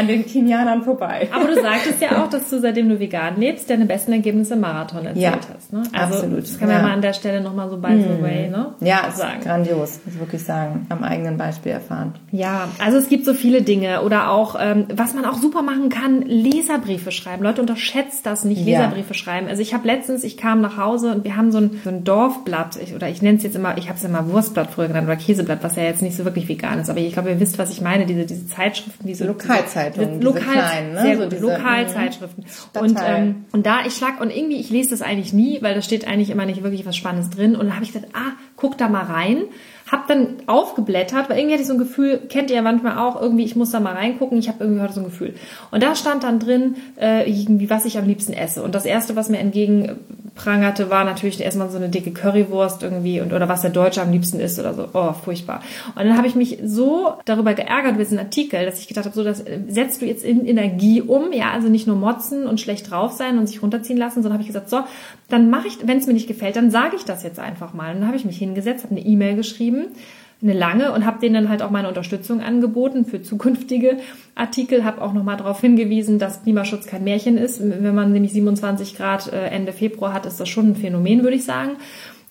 An den Kenianern vorbei. Aber du sagtest ja auch, dass du seitdem du vegan lebst, deine besten Ergebnisse im Marathon erzielt ja, hast. Ne? Also, absolut. Das kann man ja. mal an der Stelle nochmal so by the mm. way, ne? Ja, sagen. grandios, muss ich wirklich sagen. Am eigenen Beispiel erfahren. Ja, also es gibt so viele Dinge. Oder auch, ähm, was man auch super machen kann, Leserbriefe schreiben. Leute, unterschätzt das nicht, Leserbriefe ja. schreiben. Also ich habe letztens, ich kam nach Hause und wir haben so ein, so ein Dorfblatt, ich, oder ich nenne es jetzt immer, ich habe es immer Wurstblatt früher genannt, oder Käseblatt, was ja jetzt nicht so wirklich vegan ist. Aber ich glaube, ihr wisst, was ich meine, diese, diese Zeitschriften, diese Lokalzeitungen, Lokal, kleinen, ne? sehr so gut, diese, Lokalzeitschriften. Mhm. Und, ähm, und da, ich schlag, und irgendwie, ich lese das eigentlich nie, weil da steht eigentlich immer nicht wirklich was Spannendes drin. Und dann habe ich gesagt, ah, guck da mal rein. Hab dann aufgeblättert, weil irgendwie hatte ich so ein Gefühl, kennt ihr manchmal auch, irgendwie, ich muss da mal reingucken, ich habe irgendwie heute so ein Gefühl. Und da stand dann drin, äh, irgendwie, was ich am liebsten esse. Und das erste, was mir entgegenprangerte, war natürlich erstmal so eine dicke Currywurst irgendwie und oder was der Deutsche am liebsten isst oder so. Oh, furchtbar. Und dann habe ich mich so darüber geärgert über diesen Artikel, dass ich gedacht habe, so, das äh, setzt du jetzt in Energie um, ja, also nicht nur motzen und schlecht drauf sein und sich runterziehen lassen, sondern habe ich gesagt, so, dann mache ich, wenn es mir nicht gefällt, dann sage ich das jetzt einfach mal. Und dann habe ich mich hingesetzt, habe eine E-Mail geschrieben eine lange und habe denen dann halt auch meine Unterstützung angeboten für zukünftige Artikel, habe auch nochmal darauf hingewiesen, dass Klimaschutz kein Märchen ist. Wenn man nämlich 27 Grad äh, Ende Februar hat, ist das schon ein Phänomen, würde ich sagen.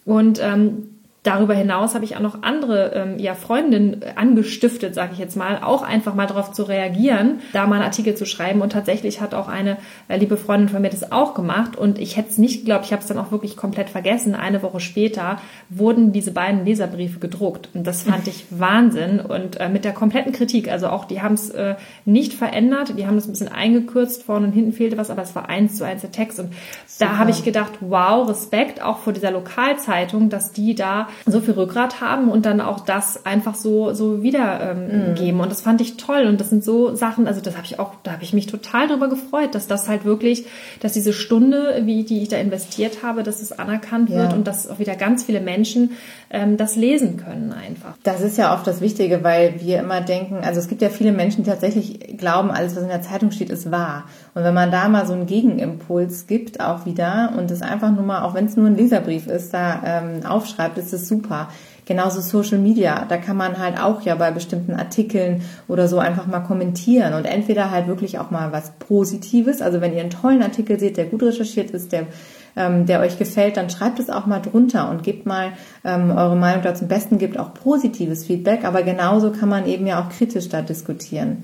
Und ähm, Darüber hinaus habe ich auch noch andere ähm, ja, Freundinnen angestiftet, sage ich jetzt mal, auch einfach mal darauf zu reagieren, da mal einen Artikel zu schreiben. Und tatsächlich hat auch eine äh, liebe Freundin von mir das auch gemacht. Und ich hätte es nicht geglaubt, ich habe es dann auch wirklich komplett vergessen. Eine Woche später wurden diese beiden Leserbriefe gedruckt. Und das fand ich Wahnsinn. Und äh, mit der kompletten Kritik, also auch, die haben es äh, nicht verändert, die haben es ein bisschen eingekürzt, vorne und hinten fehlte was, aber es war eins zu eins der Text. Und Super. da habe ich gedacht, wow, Respekt auch vor dieser Lokalzeitung, dass die da so viel Rückgrat haben und dann auch das einfach so so wiedergeben. Ähm, mm. Und das fand ich toll. Und das sind so Sachen, also das habe ich auch, da habe ich mich total drüber gefreut, dass das halt wirklich, dass diese Stunde, wie die ich da investiert habe, dass es anerkannt ja. wird und dass auch wieder ganz viele Menschen ähm, das lesen können einfach. Das ist ja oft das Wichtige, weil wir immer denken, also es gibt ja viele Menschen, die tatsächlich glauben, alles, was in der Zeitung steht, ist wahr. Und wenn man da mal so einen Gegenimpuls gibt, auch wieder, und es einfach nur mal, auch wenn es nur ein Leserbrief ist, da ähm, aufschreibt, ist es super. Genauso Social Media, da kann man halt auch ja bei bestimmten Artikeln oder so einfach mal kommentieren und entweder halt wirklich auch mal was Positives, also wenn ihr einen tollen Artikel seht, der gut recherchiert ist, der ähm, der euch gefällt, dann schreibt es auch mal drunter und gebt mal ähm, eure Meinung dazu. Am besten gibt auch positives Feedback, aber genauso kann man eben ja auch kritisch da diskutieren.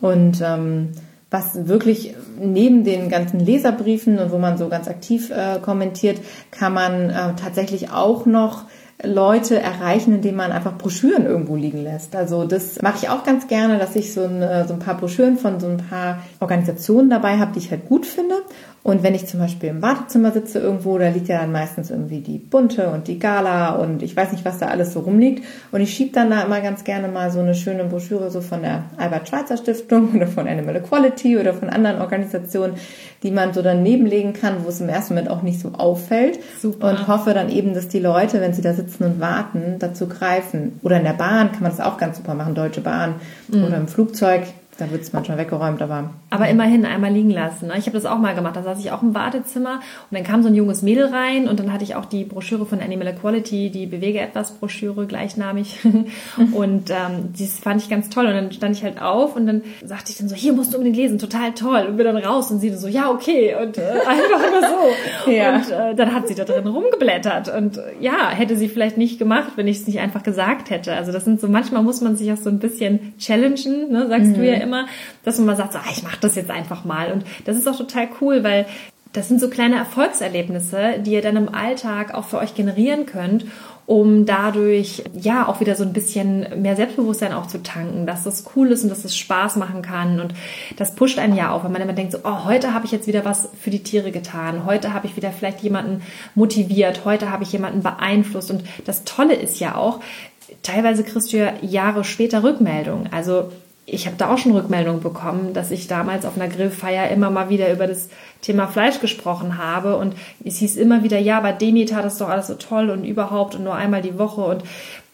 Und ähm, was wirklich neben den ganzen Leserbriefen und wo man so ganz aktiv äh, kommentiert, kann man äh, tatsächlich auch noch Leute erreichen, indem man einfach Broschüren irgendwo liegen lässt. Also das mache ich auch ganz gerne, dass ich so ein, äh, so ein paar Broschüren von so ein paar Organisationen dabei habe, die ich halt gut finde. Und wenn ich zum Beispiel im Wartezimmer sitze irgendwo, da liegt ja dann meistens irgendwie die Bunte und die Gala und ich weiß nicht, was da alles so rumliegt. Und ich schiebe dann da immer ganz gerne mal so eine schöne Broschüre so von der Albert-Schweitzer Stiftung oder von Animal Equality oder von anderen Organisationen, die man so daneben legen kann, wo es im ersten Moment auch nicht so auffällt. Super. Und hoffe dann eben, dass die Leute, wenn sie da sitzen und warten, dazu greifen. Oder in der Bahn kann man das auch ganz super machen, Deutsche Bahn. Mhm. Oder im Flugzeug da wird es manchmal weggeräumt, aber. Aber immerhin einmal liegen lassen. Ne? Ich habe das auch mal gemacht. Da saß ich auch im Wartezimmer und dann kam so ein junges Mädel rein und dann hatte ich auch die Broschüre von Animal Equality, die Bewege etwas Broschüre, gleichnamig. und ähm, das fand ich ganz toll. Und dann stand ich halt auf und dann sagte ich dann so, hier musst du unbedingt lesen, total toll. Und bin dann raus und sie so, ja, okay. Und äh, einfach immer so. ja. Und äh, dann hat sie da drin rumgeblättert. Und äh, ja, hätte sie vielleicht nicht gemacht, wenn ich es nicht einfach gesagt hätte. Also das sind so, manchmal muss man sich auch so ein bisschen challengen, ne? sagst mhm. du ja immer immer, dass man mal sagt, so, ah, ich mache das jetzt einfach mal. Und das ist auch total cool, weil das sind so kleine Erfolgserlebnisse, die ihr dann im Alltag auch für euch generieren könnt, um dadurch ja auch wieder so ein bisschen mehr Selbstbewusstsein auch zu tanken, dass das cool ist und dass es Spaß machen kann und das pusht einen ja auch, wenn man immer denkt so, oh, heute habe ich jetzt wieder was für die Tiere getan, heute habe ich wieder vielleicht jemanden motiviert, heute habe ich jemanden beeinflusst und das Tolle ist ja auch, teilweise kriegst du ja Jahre später Rückmeldungen. Also ich habe da auch schon Rückmeldungen bekommen, dass ich damals auf einer Grillfeier immer mal wieder über das Thema Fleisch gesprochen habe und es hieß immer wieder, ja, aber Demi tat das doch alles so toll und überhaupt und nur einmal die Woche und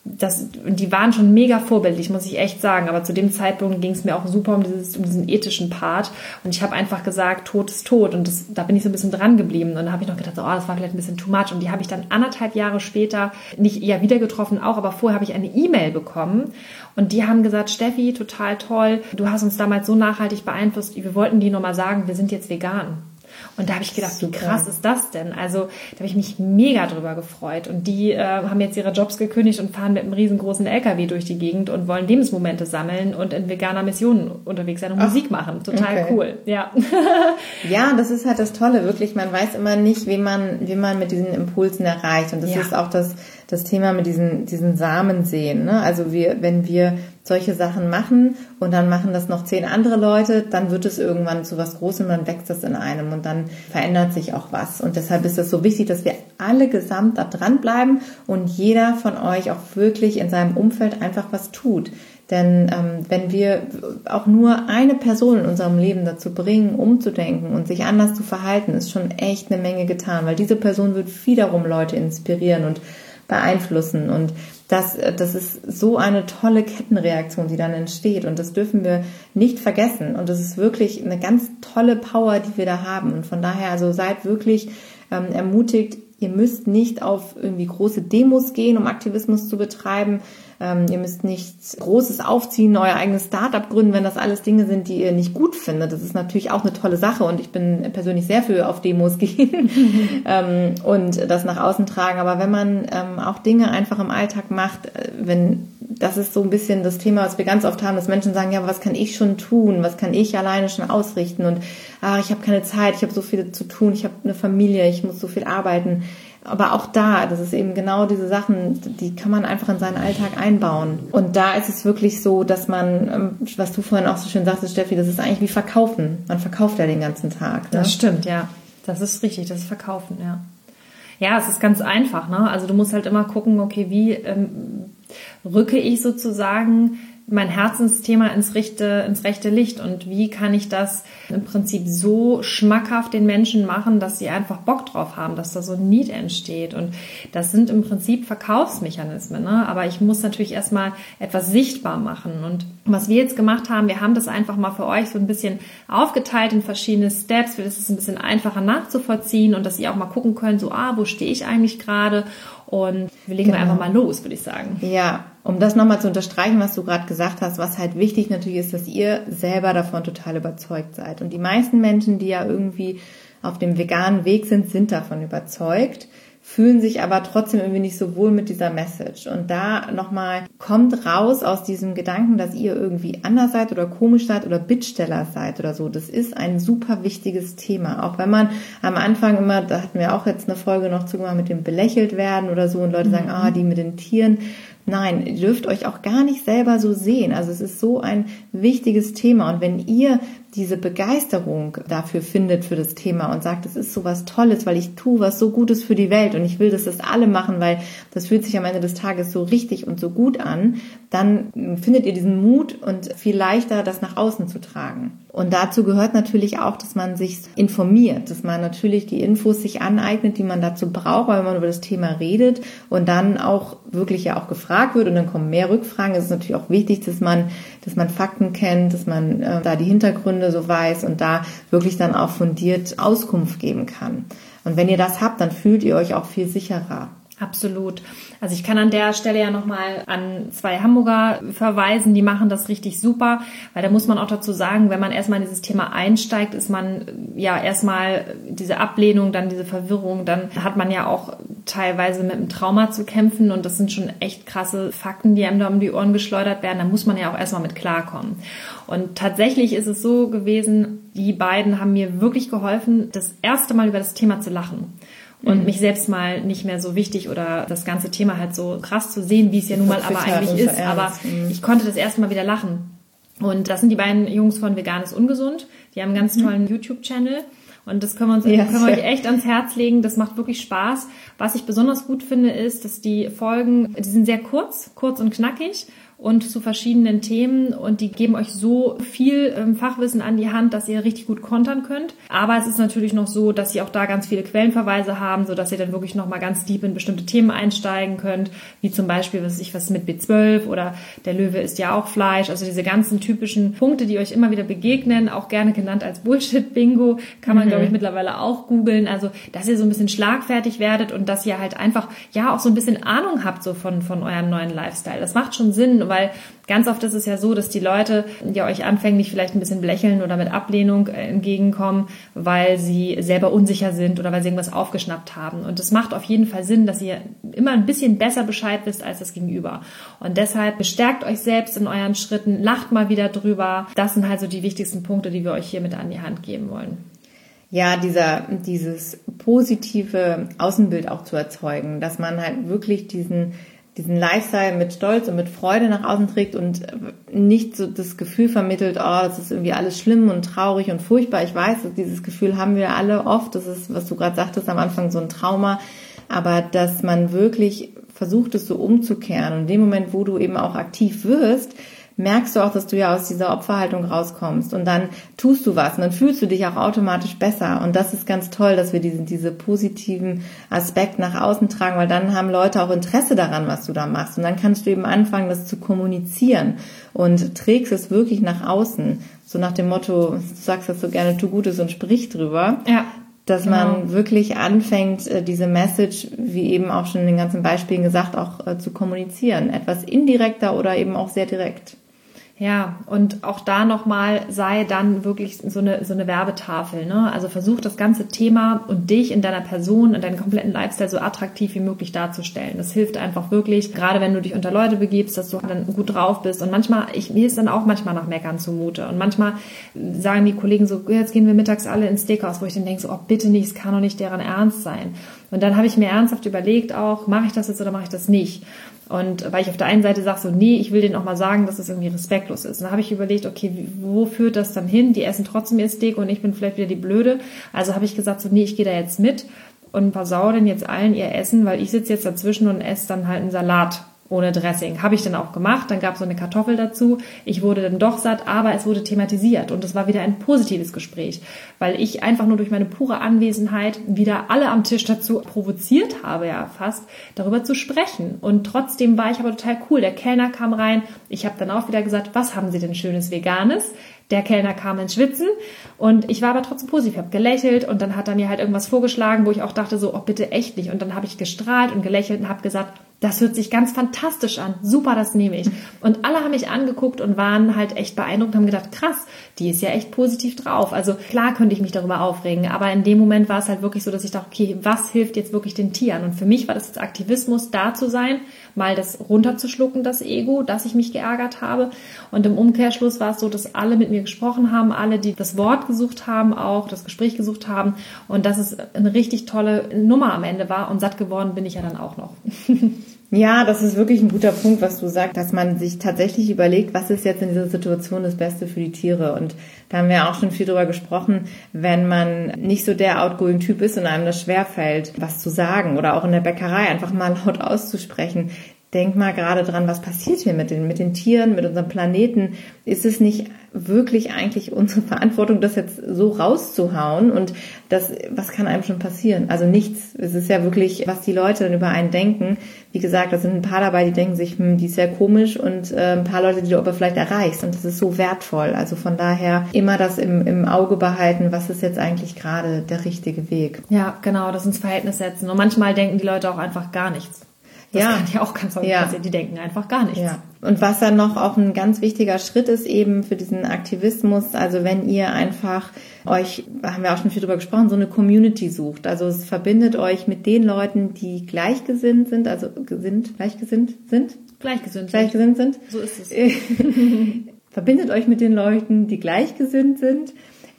das, die waren schon mega vorbildlich, muss ich echt sagen. Aber zu dem Zeitpunkt ging es mir auch super um, dieses, um diesen ethischen Part. Und ich habe einfach gesagt, Tod ist tot. Und das, da bin ich so ein bisschen dran geblieben. Und dann habe ich noch gedacht, oh, das war vielleicht ein bisschen too much. Und die habe ich dann anderthalb Jahre später nicht ja wieder getroffen auch, aber vorher habe ich eine E-Mail bekommen. Und die haben gesagt, Steffi, total toll. Du hast uns damals so nachhaltig beeinflusst. Wir wollten dir nur mal sagen, wir sind jetzt vegan. Und da habe ich gedacht, wie krass ist das denn? Also da habe ich mich mega drüber gefreut. Und die äh, haben jetzt ihre Jobs gekündigt und fahren mit einem riesengroßen LKW durch die Gegend und wollen Lebensmomente sammeln und in veganer Mission unterwegs sein und Ach, Musik machen. Total okay. cool. Ja. ja, das ist halt das Tolle, wirklich. Man weiß immer nicht, wie man, wie man mit diesen Impulsen erreicht. Und das ja. ist auch das, das Thema mit diesen, diesen Samen sehen. Ne? Also wir, wenn wir solche Sachen machen und dann machen das noch zehn andere Leute, dann wird es irgendwann zu was Großem, dann wächst das in einem und dann verändert sich auch was. Und deshalb ist es so wichtig, dass wir alle gesamt da dranbleiben und jeder von euch auch wirklich in seinem Umfeld einfach was tut. Denn ähm, wenn wir auch nur eine Person in unserem Leben dazu bringen, umzudenken und sich anders zu verhalten, ist schon echt eine Menge getan, weil diese Person wird wiederum Leute inspirieren und beeinflussen. Und das, das ist so eine tolle Kettenreaktion, die dann entsteht. Und das dürfen wir nicht vergessen. Und das ist wirklich eine ganz tolle Power, die wir da haben. Und von daher, also seid wirklich ähm, ermutigt, ihr müsst nicht auf irgendwie große Demos gehen, um Aktivismus zu betreiben. Ähm, ihr müsst nichts Großes aufziehen, euer eigenes Startup gründen, wenn das alles Dinge sind, die ihr nicht gut findet. Das ist natürlich auch eine tolle Sache und ich bin persönlich sehr für auf Demos gehen ähm, und das nach außen tragen. Aber wenn man ähm, auch Dinge einfach im Alltag macht, äh, wenn das ist so ein bisschen das Thema, was wir ganz oft haben, dass Menschen sagen, ja, was kann ich schon tun? Was kann ich alleine schon ausrichten? Und ah, ich habe keine Zeit, ich habe so viel zu tun, ich habe eine Familie, ich muss so viel arbeiten. Aber auch da, das ist eben genau diese Sachen, die kann man einfach in seinen Alltag einbauen. Und da ist es wirklich so, dass man, ähm, was du vorhin auch so schön sagtest, Steffi, das ist eigentlich wie Verkaufen. Man verkauft ja den ganzen Tag. Ne? Das stimmt, ja. Das ist richtig, das ist Verkaufen, ja. Ja, es ist ganz einfach, ne? Also du musst halt immer gucken, okay, wie ähm, rücke ich sozusagen mein Herzensthema ins rechte, ins rechte Licht und wie kann ich das im Prinzip so schmackhaft den Menschen machen, dass sie einfach Bock drauf haben, dass da so ein Need entsteht und das sind im Prinzip Verkaufsmechanismen, ne? aber ich muss natürlich erstmal etwas sichtbar machen und was wir jetzt gemacht haben, wir haben das einfach mal für euch so ein bisschen aufgeteilt in verschiedene Steps, für das ist ein bisschen einfacher nachzuvollziehen und dass ihr auch mal gucken könnt, so ah, wo stehe ich eigentlich gerade und wir legen genau. einfach mal los, würde ich sagen. Ja, um das nochmal zu unterstreichen, was du gerade gesagt hast, was halt wichtig natürlich ist, dass ihr selber davon total überzeugt seid. Und die meisten Menschen, die ja irgendwie auf dem veganen Weg sind, sind davon überzeugt. fühlen sich aber trotzdem irgendwie nicht so wohl mit dieser Message. Und da nochmal kommt raus aus diesem Gedanken, dass ihr irgendwie anders seid oder komisch seid oder Bittsteller seid oder so. Das ist ein super wichtiges Thema. Auch wenn man am Anfang immer, da hatten wir auch jetzt eine Folge noch zugemacht mit dem belächelt werden oder so und Leute sagen, mhm. ah, die mit den Tieren. Nein, ihr dürft euch auch gar nicht selber so sehen. Also es ist so ein wichtiges Thema. Und wenn ihr diese Begeisterung dafür findet für das Thema und sagt, es ist so was Tolles, weil ich tue was so Gutes für die Welt und ich will, dass das alle machen, weil das fühlt sich am Ende des Tages so richtig und so gut an, dann findet ihr diesen Mut und viel leichter, das nach außen zu tragen. Und dazu gehört natürlich auch, dass man sich informiert, dass man natürlich die Infos sich aneignet, die man dazu braucht, weil man über das Thema redet und dann auch wirklich ja auch gefragt wird und dann kommen mehr Rückfragen. Es ist natürlich auch wichtig, dass man, dass man Fakten kennt, dass man äh, da die Hintergründe so weiß und da wirklich dann auch fundiert Auskunft geben kann. Und wenn ihr das habt, dann fühlt ihr euch auch viel sicherer. Absolut. Also ich kann an der Stelle ja nochmal an zwei Hamburger verweisen, die machen das richtig super, weil da muss man auch dazu sagen, wenn man erstmal in dieses Thema einsteigt, ist man ja erstmal diese Ablehnung, dann diese Verwirrung, dann hat man ja auch teilweise mit einem Trauma zu kämpfen und das sind schon echt krasse Fakten, die einem da um die Ohren geschleudert werden. Da muss man ja auch erstmal mit klarkommen. Und tatsächlich ist es so gewesen, die beiden haben mir wirklich geholfen, das erste Mal über das Thema zu lachen und mhm. mich selbst mal nicht mehr so wichtig oder das ganze Thema halt so krass zu sehen, wie es ja nun mal aber eigentlich ist. Aber mhm. ich konnte das erste Mal wieder lachen. Und das sind die beiden Jungs von Veganes Ungesund. Die haben einen ganz mhm. tollen YouTube-Channel. Und das können wir uns yes. können wir euch echt ans Herz legen. Das macht wirklich Spaß. Was ich besonders gut finde, ist, dass die Folgen, die sind sehr kurz, kurz und knackig und zu verschiedenen Themen und die geben euch so viel ähm, Fachwissen an die Hand, dass ihr richtig gut kontern könnt. Aber es ist natürlich noch so, dass sie auch da ganz viele Quellenverweise haben, so dass ihr dann wirklich noch mal ganz deep in bestimmte Themen einsteigen könnt, wie zum Beispiel, was ich was mit B12 oder der Löwe isst ja auch Fleisch. Also diese ganzen typischen Punkte, die euch immer wieder begegnen, auch gerne genannt als Bullshit-Bingo, kann man mhm. glaube ich mittlerweile auch googeln. Also dass ihr so ein bisschen schlagfertig werdet und dass ihr halt einfach ja auch so ein bisschen Ahnung habt so von von eurem neuen Lifestyle. Das macht schon Sinn weil ganz oft ist es ja so, dass die Leute ja euch anfänglich vielleicht ein bisschen lächeln oder mit Ablehnung äh, entgegenkommen, weil sie selber unsicher sind oder weil sie irgendwas aufgeschnappt haben. Und es macht auf jeden Fall Sinn, dass ihr immer ein bisschen besser Bescheid wisst als das Gegenüber. Und deshalb bestärkt euch selbst in euren Schritten, lacht mal wieder drüber. Das sind halt so die wichtigsten Punkte, die wir euch hier mit an die Hand geben wollen ja, dieser, dieses positive Außenbild auch zu erzeugen, dass man halt wirklich diesen, diesen Lifestyle mit Stolz und mit Freude nach außen trägt und nicht so das Gefühl vermittelt, oh, das ist irgendwie alles schlimm und traurig und furchtbar. Ich weiß, dieses Gefühl haben wir alle oft. Das ist, was du gerade sagtest, am Anfang so ein Trauma. Aber dass man wirklich versucht, es so umzukehren. Und in dem Moment, wo du eben auch aktiv wirst, merkst du auch, dass du ja aus dieser Opferhaltung rauskommst und dann tust du was und dann fühlst du dich auch automatisch besser und das ist ganz toll, dass wir diesen diese positiven Aspekt nach außen tragen, weil dann haben Leute auch Interesse daran, was du da machst und dann kannst du eben anfangen, das zu kommunizieren und trägst es wirklich nach außen, so nach dem Motto, du sagst das so gerne, tu Gutes und sprich drüber. Ja dass genau. man wirklich anfängt, äh, diese Message, wie eben auch schon in den ganzen Beispielen gesagt, auch äh, zu kommunizieren. Etwas indirekter oder eben auch sehr direkt. Ja, und auch da nochmal sei dann wirklich so eine, so eine Werbetafel. Ne? Also versuch das ganze Thema und dich in deiner Person und deinen kompletten Lifestyle so attraktiv wie möglich darzustellen. Das hilft einfach wirklich, gerade wenn du dich unter Leute begibst, dass du dann gut drauf bist. Und manchmal, ich, mir ist dann auch manchmal nach Meckern zumute. Und manchmal sagen die Kollegen so, jetzt gehen wir mittags alle ins Steakhouse, wo ich dann denke so, oh bitte nicht, es kann doch nicht deren Ernst sein. Und dann habe ich mir ernsthaft überlegt auch, mache ich das jetzt oder mache ich das nicht? Und weil ich auf der einen Seite sage so, nee, ich will denen auch mal sagen, dass das irgendwie respektlos ist. Und dann habe ich überlegt, okay, wo führt das dann hin? Die essen trotzdem ihr Steak und ich bin vielleicht wieder die Blöde. Also habe ich gesagt so, nee, ich gehe da jetzt mit und versau denn jetzt allen ihr Essen, weil ich sitze jetzt dazwischen und esse dann halt einen Salat ohne Dressing. Habe ich dann auch gemacht. Dann gab es so eine Kartoffel dazu. Ich wurde dann doch satt, aber es wurde thematisiert und es war wieder ein positives Gespräch, weil ich einfach nur durch meine pure Anwesenheit wieder alle am Tisch dazu provoziert habe, ja fast, darüber zu sprechen. Und trotzdem war ich aber total cool. Der Kellner kam rein. Ich habe dann auch wieder gesagt, was haben Sie denn schönes Veganes? Der Kellner kam ins Schwitzen und ich war aber trotzdem positiv. Ich habe gelächelt und dann hat er mir halt irgendwas vorgeschlagen, wo ich auch dachte so, oh bitte echt nicht. Und dann habe ich gestrahlt und gelächelt und habe gesagt, das hört sich ganz fantastisch an. Super, das nehme ich. Und alle haben mich angeguckt und waren halt echt beeindruckt, haben gedacht, krass, die ist ja echt positiv drauf. Also klar könnte ich mich darüber aufregen, aber in dem Moment war es halt wirklich so, dass ich dachte, okay, was hilft jetzt wirklich den Tieren? Und für mich war das jetzt Aktivismus, da zu sein, mal das runterzuschlucken, das Ego, dass ich mich geärgert habe. Und im Umkehrschluss war es so, dass alle mit mir gesprochen haben, alle, die das Wort gesucht haben, auch das Gespräch gesucht haben. Und dass es eine richtig tolle Nummer am Ende war. Und satt geworden bin ich ja dann auch noch. Ja, das ist wirklich ein guter Punkt, was du sagst, dass man sich tatsächlich überlegt, was ist jetzt in dieser Situation das Beste für die Tiere. Und da haben wir auch schon viel drüber gesprochen, wenn man nicht so der outgoing Typ ist und einem das schwerfällt, was zu sagen oder auch in der Bäckerei einfach mal laut auszusprechen, denk mal gerade dran, was passiert hier mit den, mit den Tieren, mit unserem Planeten. Ist es nicht wirklich eigentlich unsere Verantwortung, das jetzt so rauszuhauen? Und das, was kann einem schon passieren? Also nichts. Es ist ja wirklich, was die Leute dann über einen denken. Wie gesagt, da sind ein paar dabei, die denken sich, hm, die ist sehr komisch und äh, ein paar Leute, die du aber vielleicht erreichst. Und das ist so wertvoll. Also von daher immer das im, im Auge behalten, was ist jetzt eigentlich gerade der richtige Weg. Ja, genau, das ins Verhältnis setzen. Und manchmal denken die Leute auch einfach gar nichts. Das ja. kann ja auch ganz häufig ja. passieren. Die denken einfach gar nichts. Ja. Und was dann noch auch ein ganz wichtiger Schritt ist eben für diesen Aktivismus, also wenn ihr einfach euch, haben wir auch schon viel drüber gesprochen, so eine Community sucht. Also es verbindet euch mit den Leuten, die gleichgesinnt sind, also gesinnt, gleichgesinnt sind? Gleichgesinnt. Gleichgesinnt sind. So ist es. verbindet euch mit den Leuten, die gleichgesinnt sind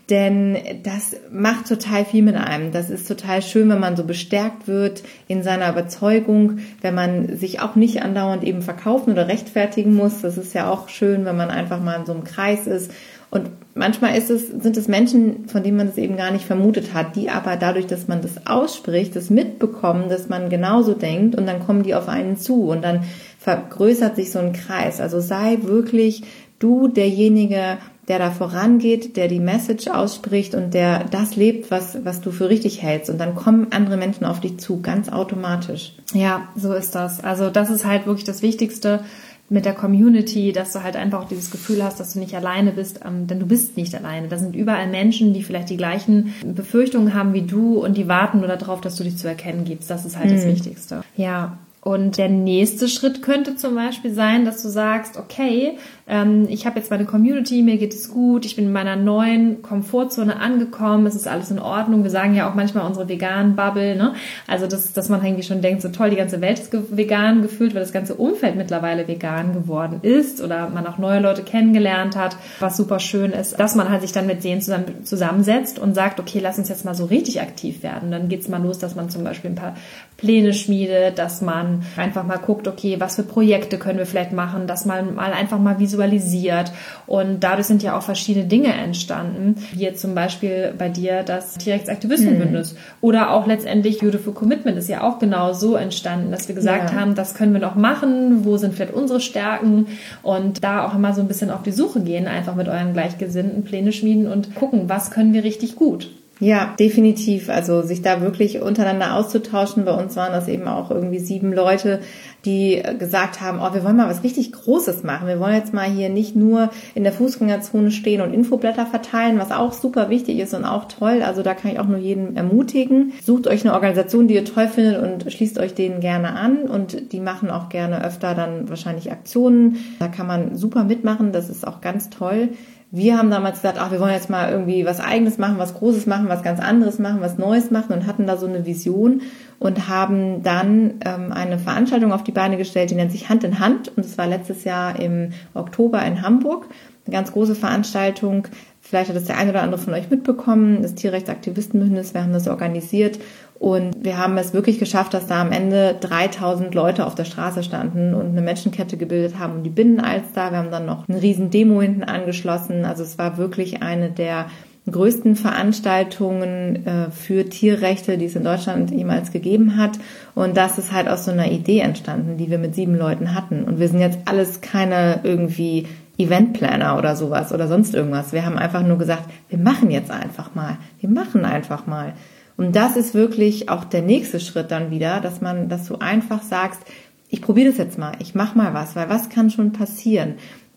denn das macht total viel mit einem. Das ist total schön, wenn man so bestärkt wird in seiner Überzeugung, wenn man sich auch nicht andauernd eben verkaufen oder rechtfertigen muss. Das ist ja auch schön, wenn man einfach mal in so einem Kreis ist. Und manchmal ist es, sind es Menschen, von denen man es eben gar nicht vermutet hat, die aber dadurch, dass man das ausspricht, das mitbekommen, dass man genauso denkt und dann kommen die auf einen zu und dann vergrößert sich so ein Kreis. Also sei wirklich du derjenige, der da vorangeht, der die Message ausspricht und der das lebt, was, was du für richtig hältst. Und dann kommen andere Menschen auf dich zu, ganz automatisch. Ja, so ist das. Also das ist halt wirklich das Wichtigste mit der Community, dass du halt einfach auch dieses Gefühl hast, dass du nicht alleine bist, ähm, denn du bist nicht alleine. Da sind überall Menschen, die vielleicht die gleichen Befürchtungen haben wie du und die warten nur darauf, dass du dich zu erkennen gibst. Das ist halt mhm. das Wichtigste. Ja, und der nächste Schritt könnte zum Beispiel sein, dass du sagst, okay, ähm, ich habe jetzt meine Community, mir geht es gut, ich bin in meiner neuen Komfortzone angekommen, es ist alles in Ordnung. Wir sagen ja auch manchmal unsere veganen Bubble, ne? Also dass, dass man irgendwie schon denkt, so toll, die ganze Welt ist vegan gefühlt, weil das ganze Umfeld mittlerweile vegan geworden ist oder man auch neue Leute kennengelernt hat, was super schön ist, dass man halt sich dann mit denen zusammen, zusammensetzt und sagt, okay, lass uns jetzt mal so richtig aktiv werden. Dann geht's mal los, dass man zum Beispiel ein paar Pläne schmiedet, dass man einfach mal guckt, okay, was für Projekte können wir vielleicht machen, dass man mal einfach mal visualisiert. Und dadurch sind ja auch verschiedene Dinge entstanden, wie zum Beispiel bei dir das T-Rex Aktivistenbündnis mhm. oder auch letztendlich Beautiful Commitment ist ja auch genau so entstanden, dass wir gesagt ja. haben, das können wir noch machen, wo sind vielleicht unsere Stärken und da auch immer so ein bisschen auf die Suche gehen, einfach mit euren Gleichgesinnten Pläne schmieden und gucken, was können wir richtig gut. Ja, definitiv. Also sich da wirklich untereinander auszutauschen. Bei uns waren das eben auch irgendwie sieben Leute, die gesagt haben, oh, wir wollen mal was richtig Großes machen. Wir wollen jetzt mal hier nicht nur in der Fußgängerzone stehen und Infoblätter verteilen, was auch super wichtig ist und auch toll. Also da kann ich auch nur jeden ermutigen. Sucht euch eine Organisation, die ihr toll findet und schließt euch denen gerne an. Und die machen auch gerne öfter dann wahrscheinlich Aktionen. Da kann man super mitmachen. Das ist auch ganz toll. Wir haben damals gesagt, ach, wir wollen jetzt mal irgendwie was Eigenes machen, was Großes machen, was ganz anderes machen, was Neues machen und hatten da so eine Vision und haben dann ähm, eine Veranstaltung auf die Beine gestellt, die nennt sich Hand in Hand und es war letztes Jahr im Oktober in Hamburg. Eine ganz große Veranstaltung. Vielleicht hat es der eine oder andere von euch mitbekommen, das Tierrechtsaktivistenbündnis, wir haben das organisiert und wir haben es wirklich geschafft, dass da am Ende 3000 Leute auf der Straße standen und eine Menschenkette gebildet haben um die Binnenalster. Wir haben dann noch eine riesen Demo hinten angeschlossen. Also es war wirklich eine der größten Veranstaltungen äh, für Tierrechte, die es in Deutschland jemals gegeben hat. Und das ist halt aus so einer Idee entstanden, die wir mit sieben Leuten hatten. Und wir sind jetzt alles keine irgendwie Eventplaner oder sowas oder sonst irgendwas. Wir haben einfach nur gesagt, wir machen jetzt einfach mal. Wir machen einfach mal. Und das ist wirklich auch der nächste Schritt dann wieder, dass man, dass du einfach sagst, ich probiere das jetzt mal, ich mach mal was, weil was kann schon passieren?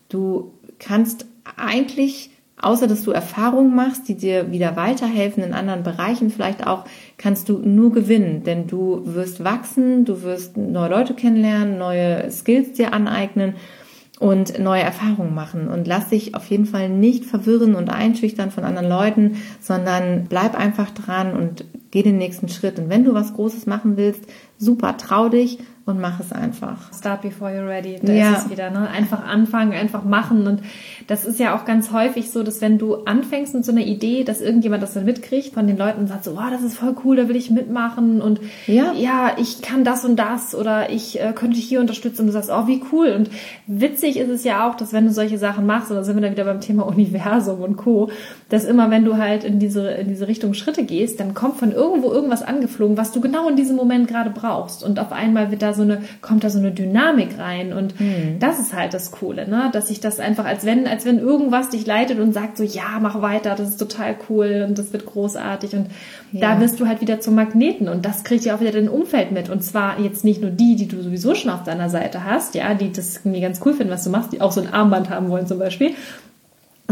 Du kannst eigentlich außer dass du Erfahrungen machst, die dir wieder weiterhelfen in anderen Bereichen vielleicht auch, kannst du nur gewinnen, denn du wirst wachsen, du wirst neue Leute kennenlernen, neue Skills dir aneignen und neue Erfahrungen machen. Und lass dich auf jeden Fall nicht verwirren und einschüchtern von anderen Leuten, sondern bleib einfach dran und geh den nächsten Schritt. Und wenn du was Großes machen willst, super, trau dich und mach es einfach. Start before you're ready. Da ja. ist es wieder, ne? Einfach anfangen, einfach machen. Und das ist ja auch ganz häufig so, dass wenn du anfängst mit so einer Idee, dass irgendjemand das dann mitkriegt von den Leuten und sagt so, wow, das ist voll cool, da will ich mitmachen und ja, ja ich kann das und das oder ich äh, könnte hier unterstützen und du sagst, oh, wie cool. Und witzig ist es ja auch, dass wenn du solche Sachen machst, da sind wir dann wieder beim Thema Universum und Co., dass immer, wenn du halt in diese, in diese Richtung Schritte gehst, dann kommt von irgendwo irgendwas angeflogen, was du genau in diesem Moment gerade brauchst. Und auf einmal wird da so eine, kommt da so eine Dynamik rein. Und mhm. das ist halt das Coole, ne? Dass ich das einfach, als wenn, als wenn irgendwas dich leitet und sagt so, ja, mach weiter, das ist total cool und das wird großartig. Und ja. da wirst du halt wieder zum Magneten. Und das kriegt ja auch wieder dein Umfeld mit. Und zwar jetzt nicht nur die, die du sowieso schon auf deiner Seite hast, ja, die das irgendwie ganz cool finden, was du machst, die auch so ein Armband haben wollen zum Beispiel,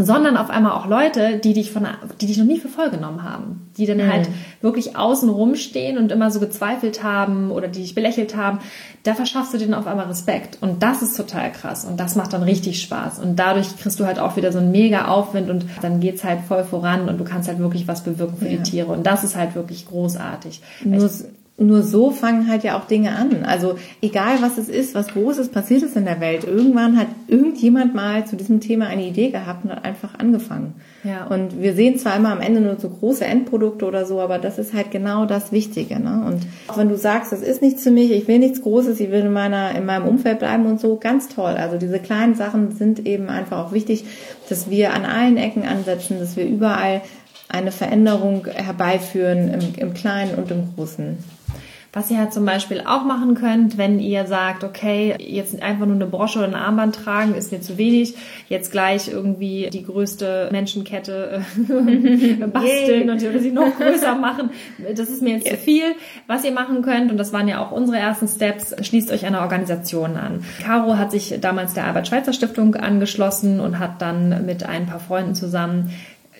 sondern auf einmal auch Leute, die dich von, die dich noch nie für voll genommen haben, die dann mhm. halt wirklich außen rumstehen und immer so gezweifelt haben oder die dich belächelt haben, da verschaffst du denen auf einmal Respekt und das ist total krass und das macht dann richtig Spaß und dadurch kriegst du halt auch wieder so einen mega Aufwind und dann geht's halt voll voran und du kannst halt wirklich was bewirken für ja. die Tiere und das ist halt wirklich großartig. Nur, nur so fangen halt ja auch Dinge an. Also egal was es ist, was Großes passiert ist in der Welt, irgendwann hat irgendjemand mal zu diesem Thema eine Idee gehabt und hat einfach angefangen. Ja. Und wir sehen zwar immer am Ende nur so große Endprodukte oder so, aber das ist halt genau das Wichtige. Ne? Und auch wenn du sagst, das ist nichts für mich, ich will nichts Großes, ich will in meiner in meinem Umfeld bleiben und so, ganz toll. Also diese kleinen Sachen sind eben einfach auch wichtig, dass wir an allen Ecken ansetzen, dass wir überall eine Veränderung herbeiführen im, im Kleinen und im Großen. Was ihr halt zum Beispiel auch machen könnt, wenn ihr sagt, okay, jetzt einfach nur eine Brosche oder ein Armband tragen ist mir zu wenig, jetzt gleich irgendwie die größte Menschenkette äh, basteln und oder sie noch größer machen, das ist mir jetzt yes. zu viel. Was ihr machen könnt, und das waren ja auch unsere ersten Steps, schließt euch einer Organisation an. Caro hat sich damals der Albert-Schweitzer Stiftung angeschlossen und hat dann mit ein paar Freunden zusammen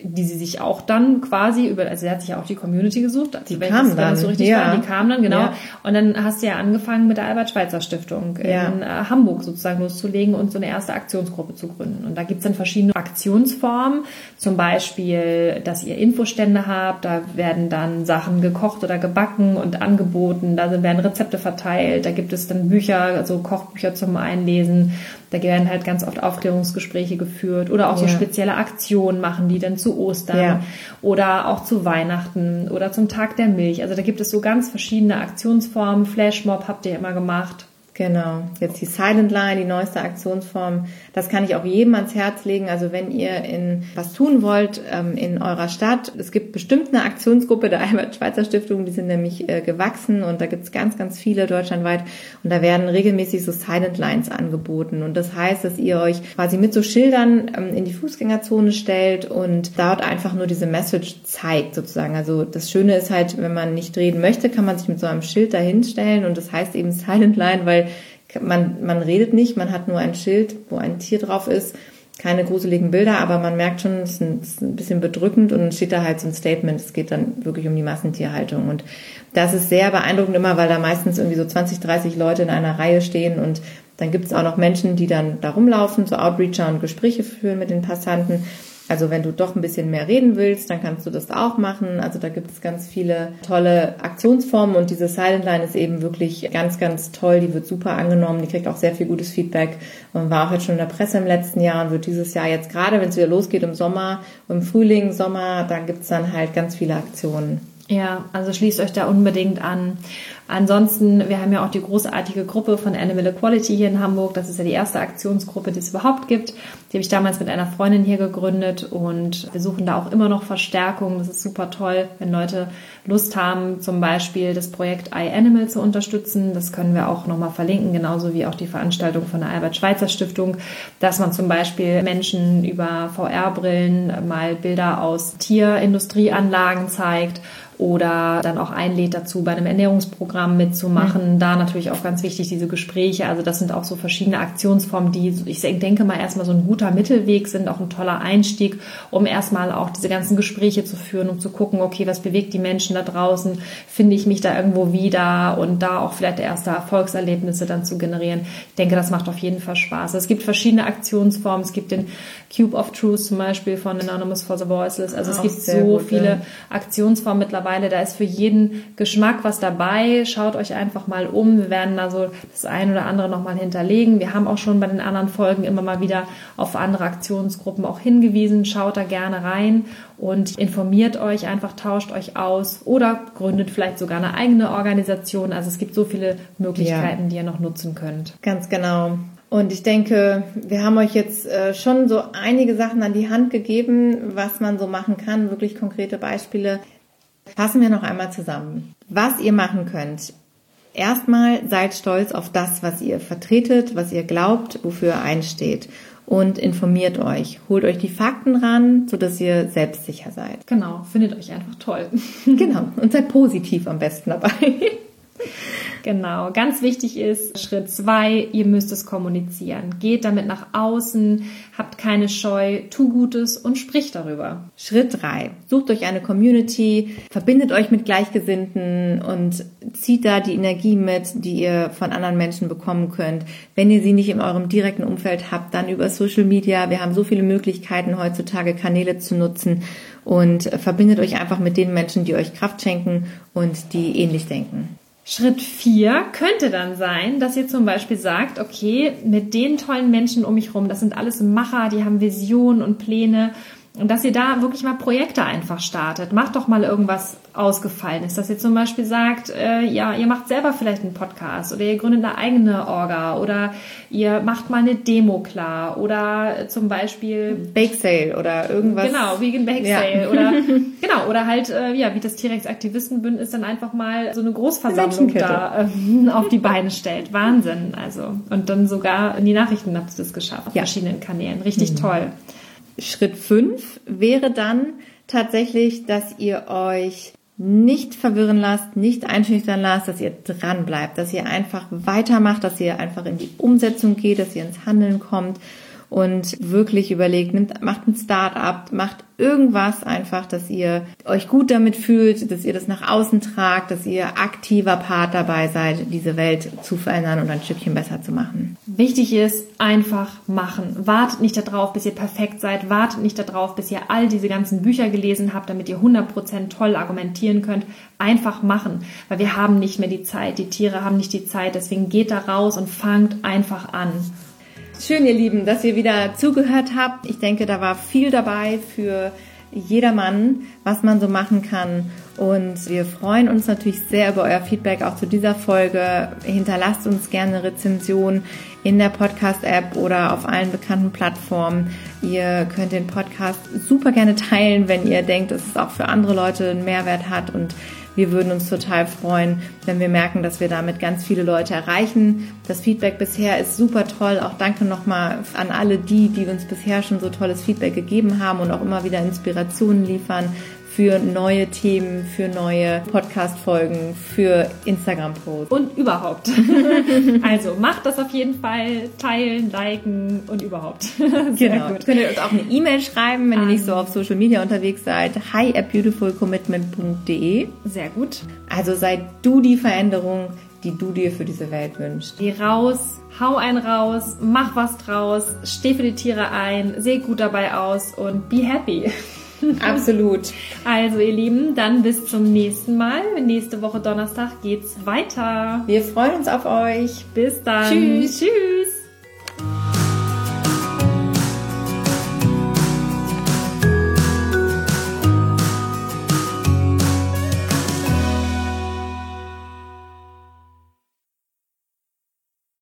die sie sich auch dann quasi über, also sie hat sich ja auch die Community gesucht, die kamen dann, so richtig ja. war, die kamen dann, genau. Ja. Und dann hast du ja angefangen mit der Albert-Schweitzer Stiftung ja. in äh, Hamburg sozusagen loszulegen und so eine erste Aktionsgruppe zu gründen. Und da gibt's dann verschiedene Aktionsformen, zum Beispiel, dass ihr Infostände habt, da werden dann Sachen gekocht oder gebacken und angeboten, da werden Rezepte verteilt, da gibt es dann Bücher, also Kochbücher zum Einlesen, da werden halt ganz oft Aufklärungsgespräche geführt oder auch so spezielle Aktionen machen die dann zu Ostern ja. oder auch zu Weihnachten oder zum Tag der Milch. Also da gibt es so ganz verschiedene Aktionsformen. Flashmob habt ihr immer gemacht. Genau. Jetzt die Silent Line, die neueste Aktionsform. Das kann ich auch jedem ans Herz legen. Also wenn ihr in was tun wollt ähm, in eurer Stadt, es gibt bestimmt eine Aktionsgruppe der Albert-Schweitzer Stiftung, die sind nämlich äh, gewachsen und da gibt es ganz, ganz viele deutschlandweit und da werden regelmäßig so Silent Lines angeboten. Und das heißt, dass ihr euch quasi mit so Schildern ähm, in die Fußgängerzone stellt und dort einfach nur diese Message zeigt sozusagen. Also das Schöne ist halt, wenn man nicht reden möchte, kann man sich mit so einem Schild dahinstellen und das heißt eben Silent Line, weil man, man redet nicht, man hat nur ein Schild, wo ein Tier drauf ist, keine gruseligen Bilder, aber man merkt schon, es ist ein bisschen bedrückend und steht da halt so ein Statement, es geht dann wirklich um die Massentierhaltung. Und das ist sehr beeindruckend immer, weil da meistens irgendwie so 20, 30 Leute in einer Reihe stehen und dann gibt es auch noch Menschen, die dann da rumlaufen, so Outreacher und Gespräche führen mit den Passanten. Also wenn du doch ein bisschen mehr reden willst, dann kannst du das auch machen. Also da gibt es ganz viele tolle Aktionsformen und diese Silent Line ist eben wirklich ganz, ganz toll. Die wird super angenommen, die kriegt auch sehr viel gutes Feedback und war auch jetzt schon in der Presse im letzten Jahr und wird dieses Jahr jetzt gerade, wenn es wieder losgeht im Sommer, im Frühling, Sommer, dann gibt es dann halt ganz viele Aktionen. Ja, also schließt euch da unbedingt an. Ansonsten, wir haben ja auch die großartige Gruppe von Animal Equality hier in Hamburg. Das ist ja die erste Aktionsgruppe, die es überhaupt gibt. Die habe ich damals mit einer Freundin hier gegründet und wir suchen da auch immer noch Verstärkung. Das ist super toll, wenn Leute Lust haben, zum Beispiel das Projekt iAnimal zu unterstützen. Das können wir auch nochmal verlinken, genauso wie auch die Veranstaltung von der Albert-Schweitzer Stiftung, dass man zum Beispiel Menschen über VR-Brillen mal Bilder aus Tierindustrieanlagen zeigt oder dann auch einlädt dazu, bei einem Ernährungsprogramm Programm mitzumachen. Mhm. Da natürlich auch ganz wichtig diese Gespräche. Also das sind auch so verschiedene Aktionsformen, die ich denke mal erstmal so ein guter Mittelweg sind, auch ein toller Einstieg, um erstmal auch diese ganzen Gespräche zu führen, um zu gucken, okay, was bewegt die Menschen da draußen? Finde ich mich da irgendwo wieder? Und da auch vielleicht erste Erfolgserlebnisse dann zu generieren. Ich denke, das macht auf jeden Fall Spaß. Es gibt verschiedene Aktionsformen. Es gibt den Cube of Truth zum Beispiel von Anonymous for the Voiceless. Also es gibt so gut, viele ja. Aktionsformen mittlerweile. Da ist für jeden Geschmack was dabei. Schaut euch einfach mal um. Wir werden da so das ein oder andere nochmal hinterlegen. Wir haben auch schon bei den anderen Folgen immer mal wieder auf andere Aktionsgruppen auch hingewiesen. Schaut da gerne rein und informiert euch einfach, tauscht euch aus oder gründet vielleicht sogar eine eigene Organisation. Also es gibt so viele Möglichkeiten, ja. die ihr noch nutzen könnt. Ganz genau. Und ich denke, wir haben euch jetzt äh, schon so einige Sachen an die Hand gegeben, was man so machen kann, wirklich konkrete Beispiele. Fassen wir noch einmal zusammen. Was ihr machen könnt. Erstmal seid stolz auf das, was ihr vertretet, was ihr glaubt, wofür ihr einsteht und informiert euch. Holt euch die Fakten ran, sodass ihr selbstsicher seid. Genau, findet euch einfach toll. genau, und seid positiv am besten dabei. Genau, ganz wichtig ist Schritt zwei, ihr müsst es kommunizieren. Geht damit nach außen, habt keine Scheu, tu Gutes und spricht darüber. Schritt drei, sucht euch eine Community, verbindet euch mit Gleichgesinnten und zieht da die Energie mit, die ihr von anderen Menschen bekommen könnt. Wenn ihr sie nicht in eurem direkten Umfeld habt, dann über Social Media. Wir haben so viele Möglichkeiten heutzutage, Kanäle zu nutzen und verbindet euch einfach mit den Menschen, die euch Kraft schenken und die ähnlich denken. Schritt vier könnte dann sein, dass ihr zum Beispiel sagt, okay, mit den tollen Menschen um mich rum, das sind alles Macher, die haben Visionen und Pläne und dass ihr da wirklich mal Projekte einfach startet. Macht doch mal irgendwas Ausgefallenes. Dass ihr zum Beispiel sagt, äh, ja, ihr macht selber vielleicht einen Podcast oder ihr gründet eine eigene Orga oder ihr macht mal eine Demo klar oder zum Beispiel Bake Sale oder irgendwas. Genau, Vegan Bake Sale ja. oder genau oder halt äh, ja wie das T-Rex Aktivistenbündnis dann einfach mal so eine Großversammlung da äh, auf die Beine stellt. Wahnsinn, also und dann sogar in die Nachrichten habt ihr das geschafft auf ja. verschiedenen Kanälen. Richtig mhm. toll. Schritt fünf wäre dann tatsächlich, dass ihr euch nicht verwirren lasst, nicht einschüchtern lasst, dass ihr dran bleibt, dass ihr einfach weitermacht, dass ihr einfach in die Umsetzung geht, dass ihr ins Handeln kommt und wirklich überlegt, nimmt, macht ein Start-up, macht irgendwas einfach, dass ihr euch gut damit fühlt, dass ihr das nach außen tragt, dass ihr aktiver Part dabei seid, diese Welt zu verändern und ein Stückchen besser zu machen. Wichtig ist, einfach machen. Wartet nicht darauf, bis ihr perfekt seid. Wartet nicht darauf, bis ihr all diese ganzen Bücher gelesen habt, damit ihr 100% toll argumentieren könnt. Einfach machen, weil wir haben nicht mehr die Zeit. Die Tiere haben nicht die Zeit. Deswegen geht da raus und fangt einfach an. Schön, ihr Lieben, dass ihr wieder zugehört habt. Ich denke, da war viel dabei für jedermann, was man so machen kann. Und wir freuen uns natürlich sehr über euer Feedback auch zu dieser Folge. Hinterlasst uns gerne Rezension in der Podcast-App oder auf allen bekannten Plattformen. Ihr könnt den Podcast super gerne teilen, wenn ihr denkt, dass es auch für andere Leute einen Mehrwert hat und wir würden uns total freuen, wenn wir merken, dass wir damit ganz viele Leute erreichen. Das Feedback bisher ist super toll. Auch danke nochmal an alle die, die uns bisher schon so tolles Feedback gegeben haben und auch immer wieder Inspirationen liefern für neue Themen, für neue Podcast-Folgen, für Instagram-Posts. Und überhaupt. also macht das auf jeden Fall, teilen, liken und überhaupt. Sehr genau. Gut. Könnt ihr uns auch eine E-Mail schreiben, wenn um, ihr nicht so auf Social Media unterwegs seid. Hi at beautifulcommitment.de. Sehr gut. Also sei du die Veränderung, die du dir für diese Welt wünschst. Geh raus, hau einen raus, mach was draus, steh für die Tiere ein, seh gut dabei aus und be happy. Absolut. Also ihr Lieben, dann bis zum nächsten Mal. Nächste Woche Donnerstag geht's weiter. Wir freuen uns auf euch. Bis dann. Tschüss. Tschüss.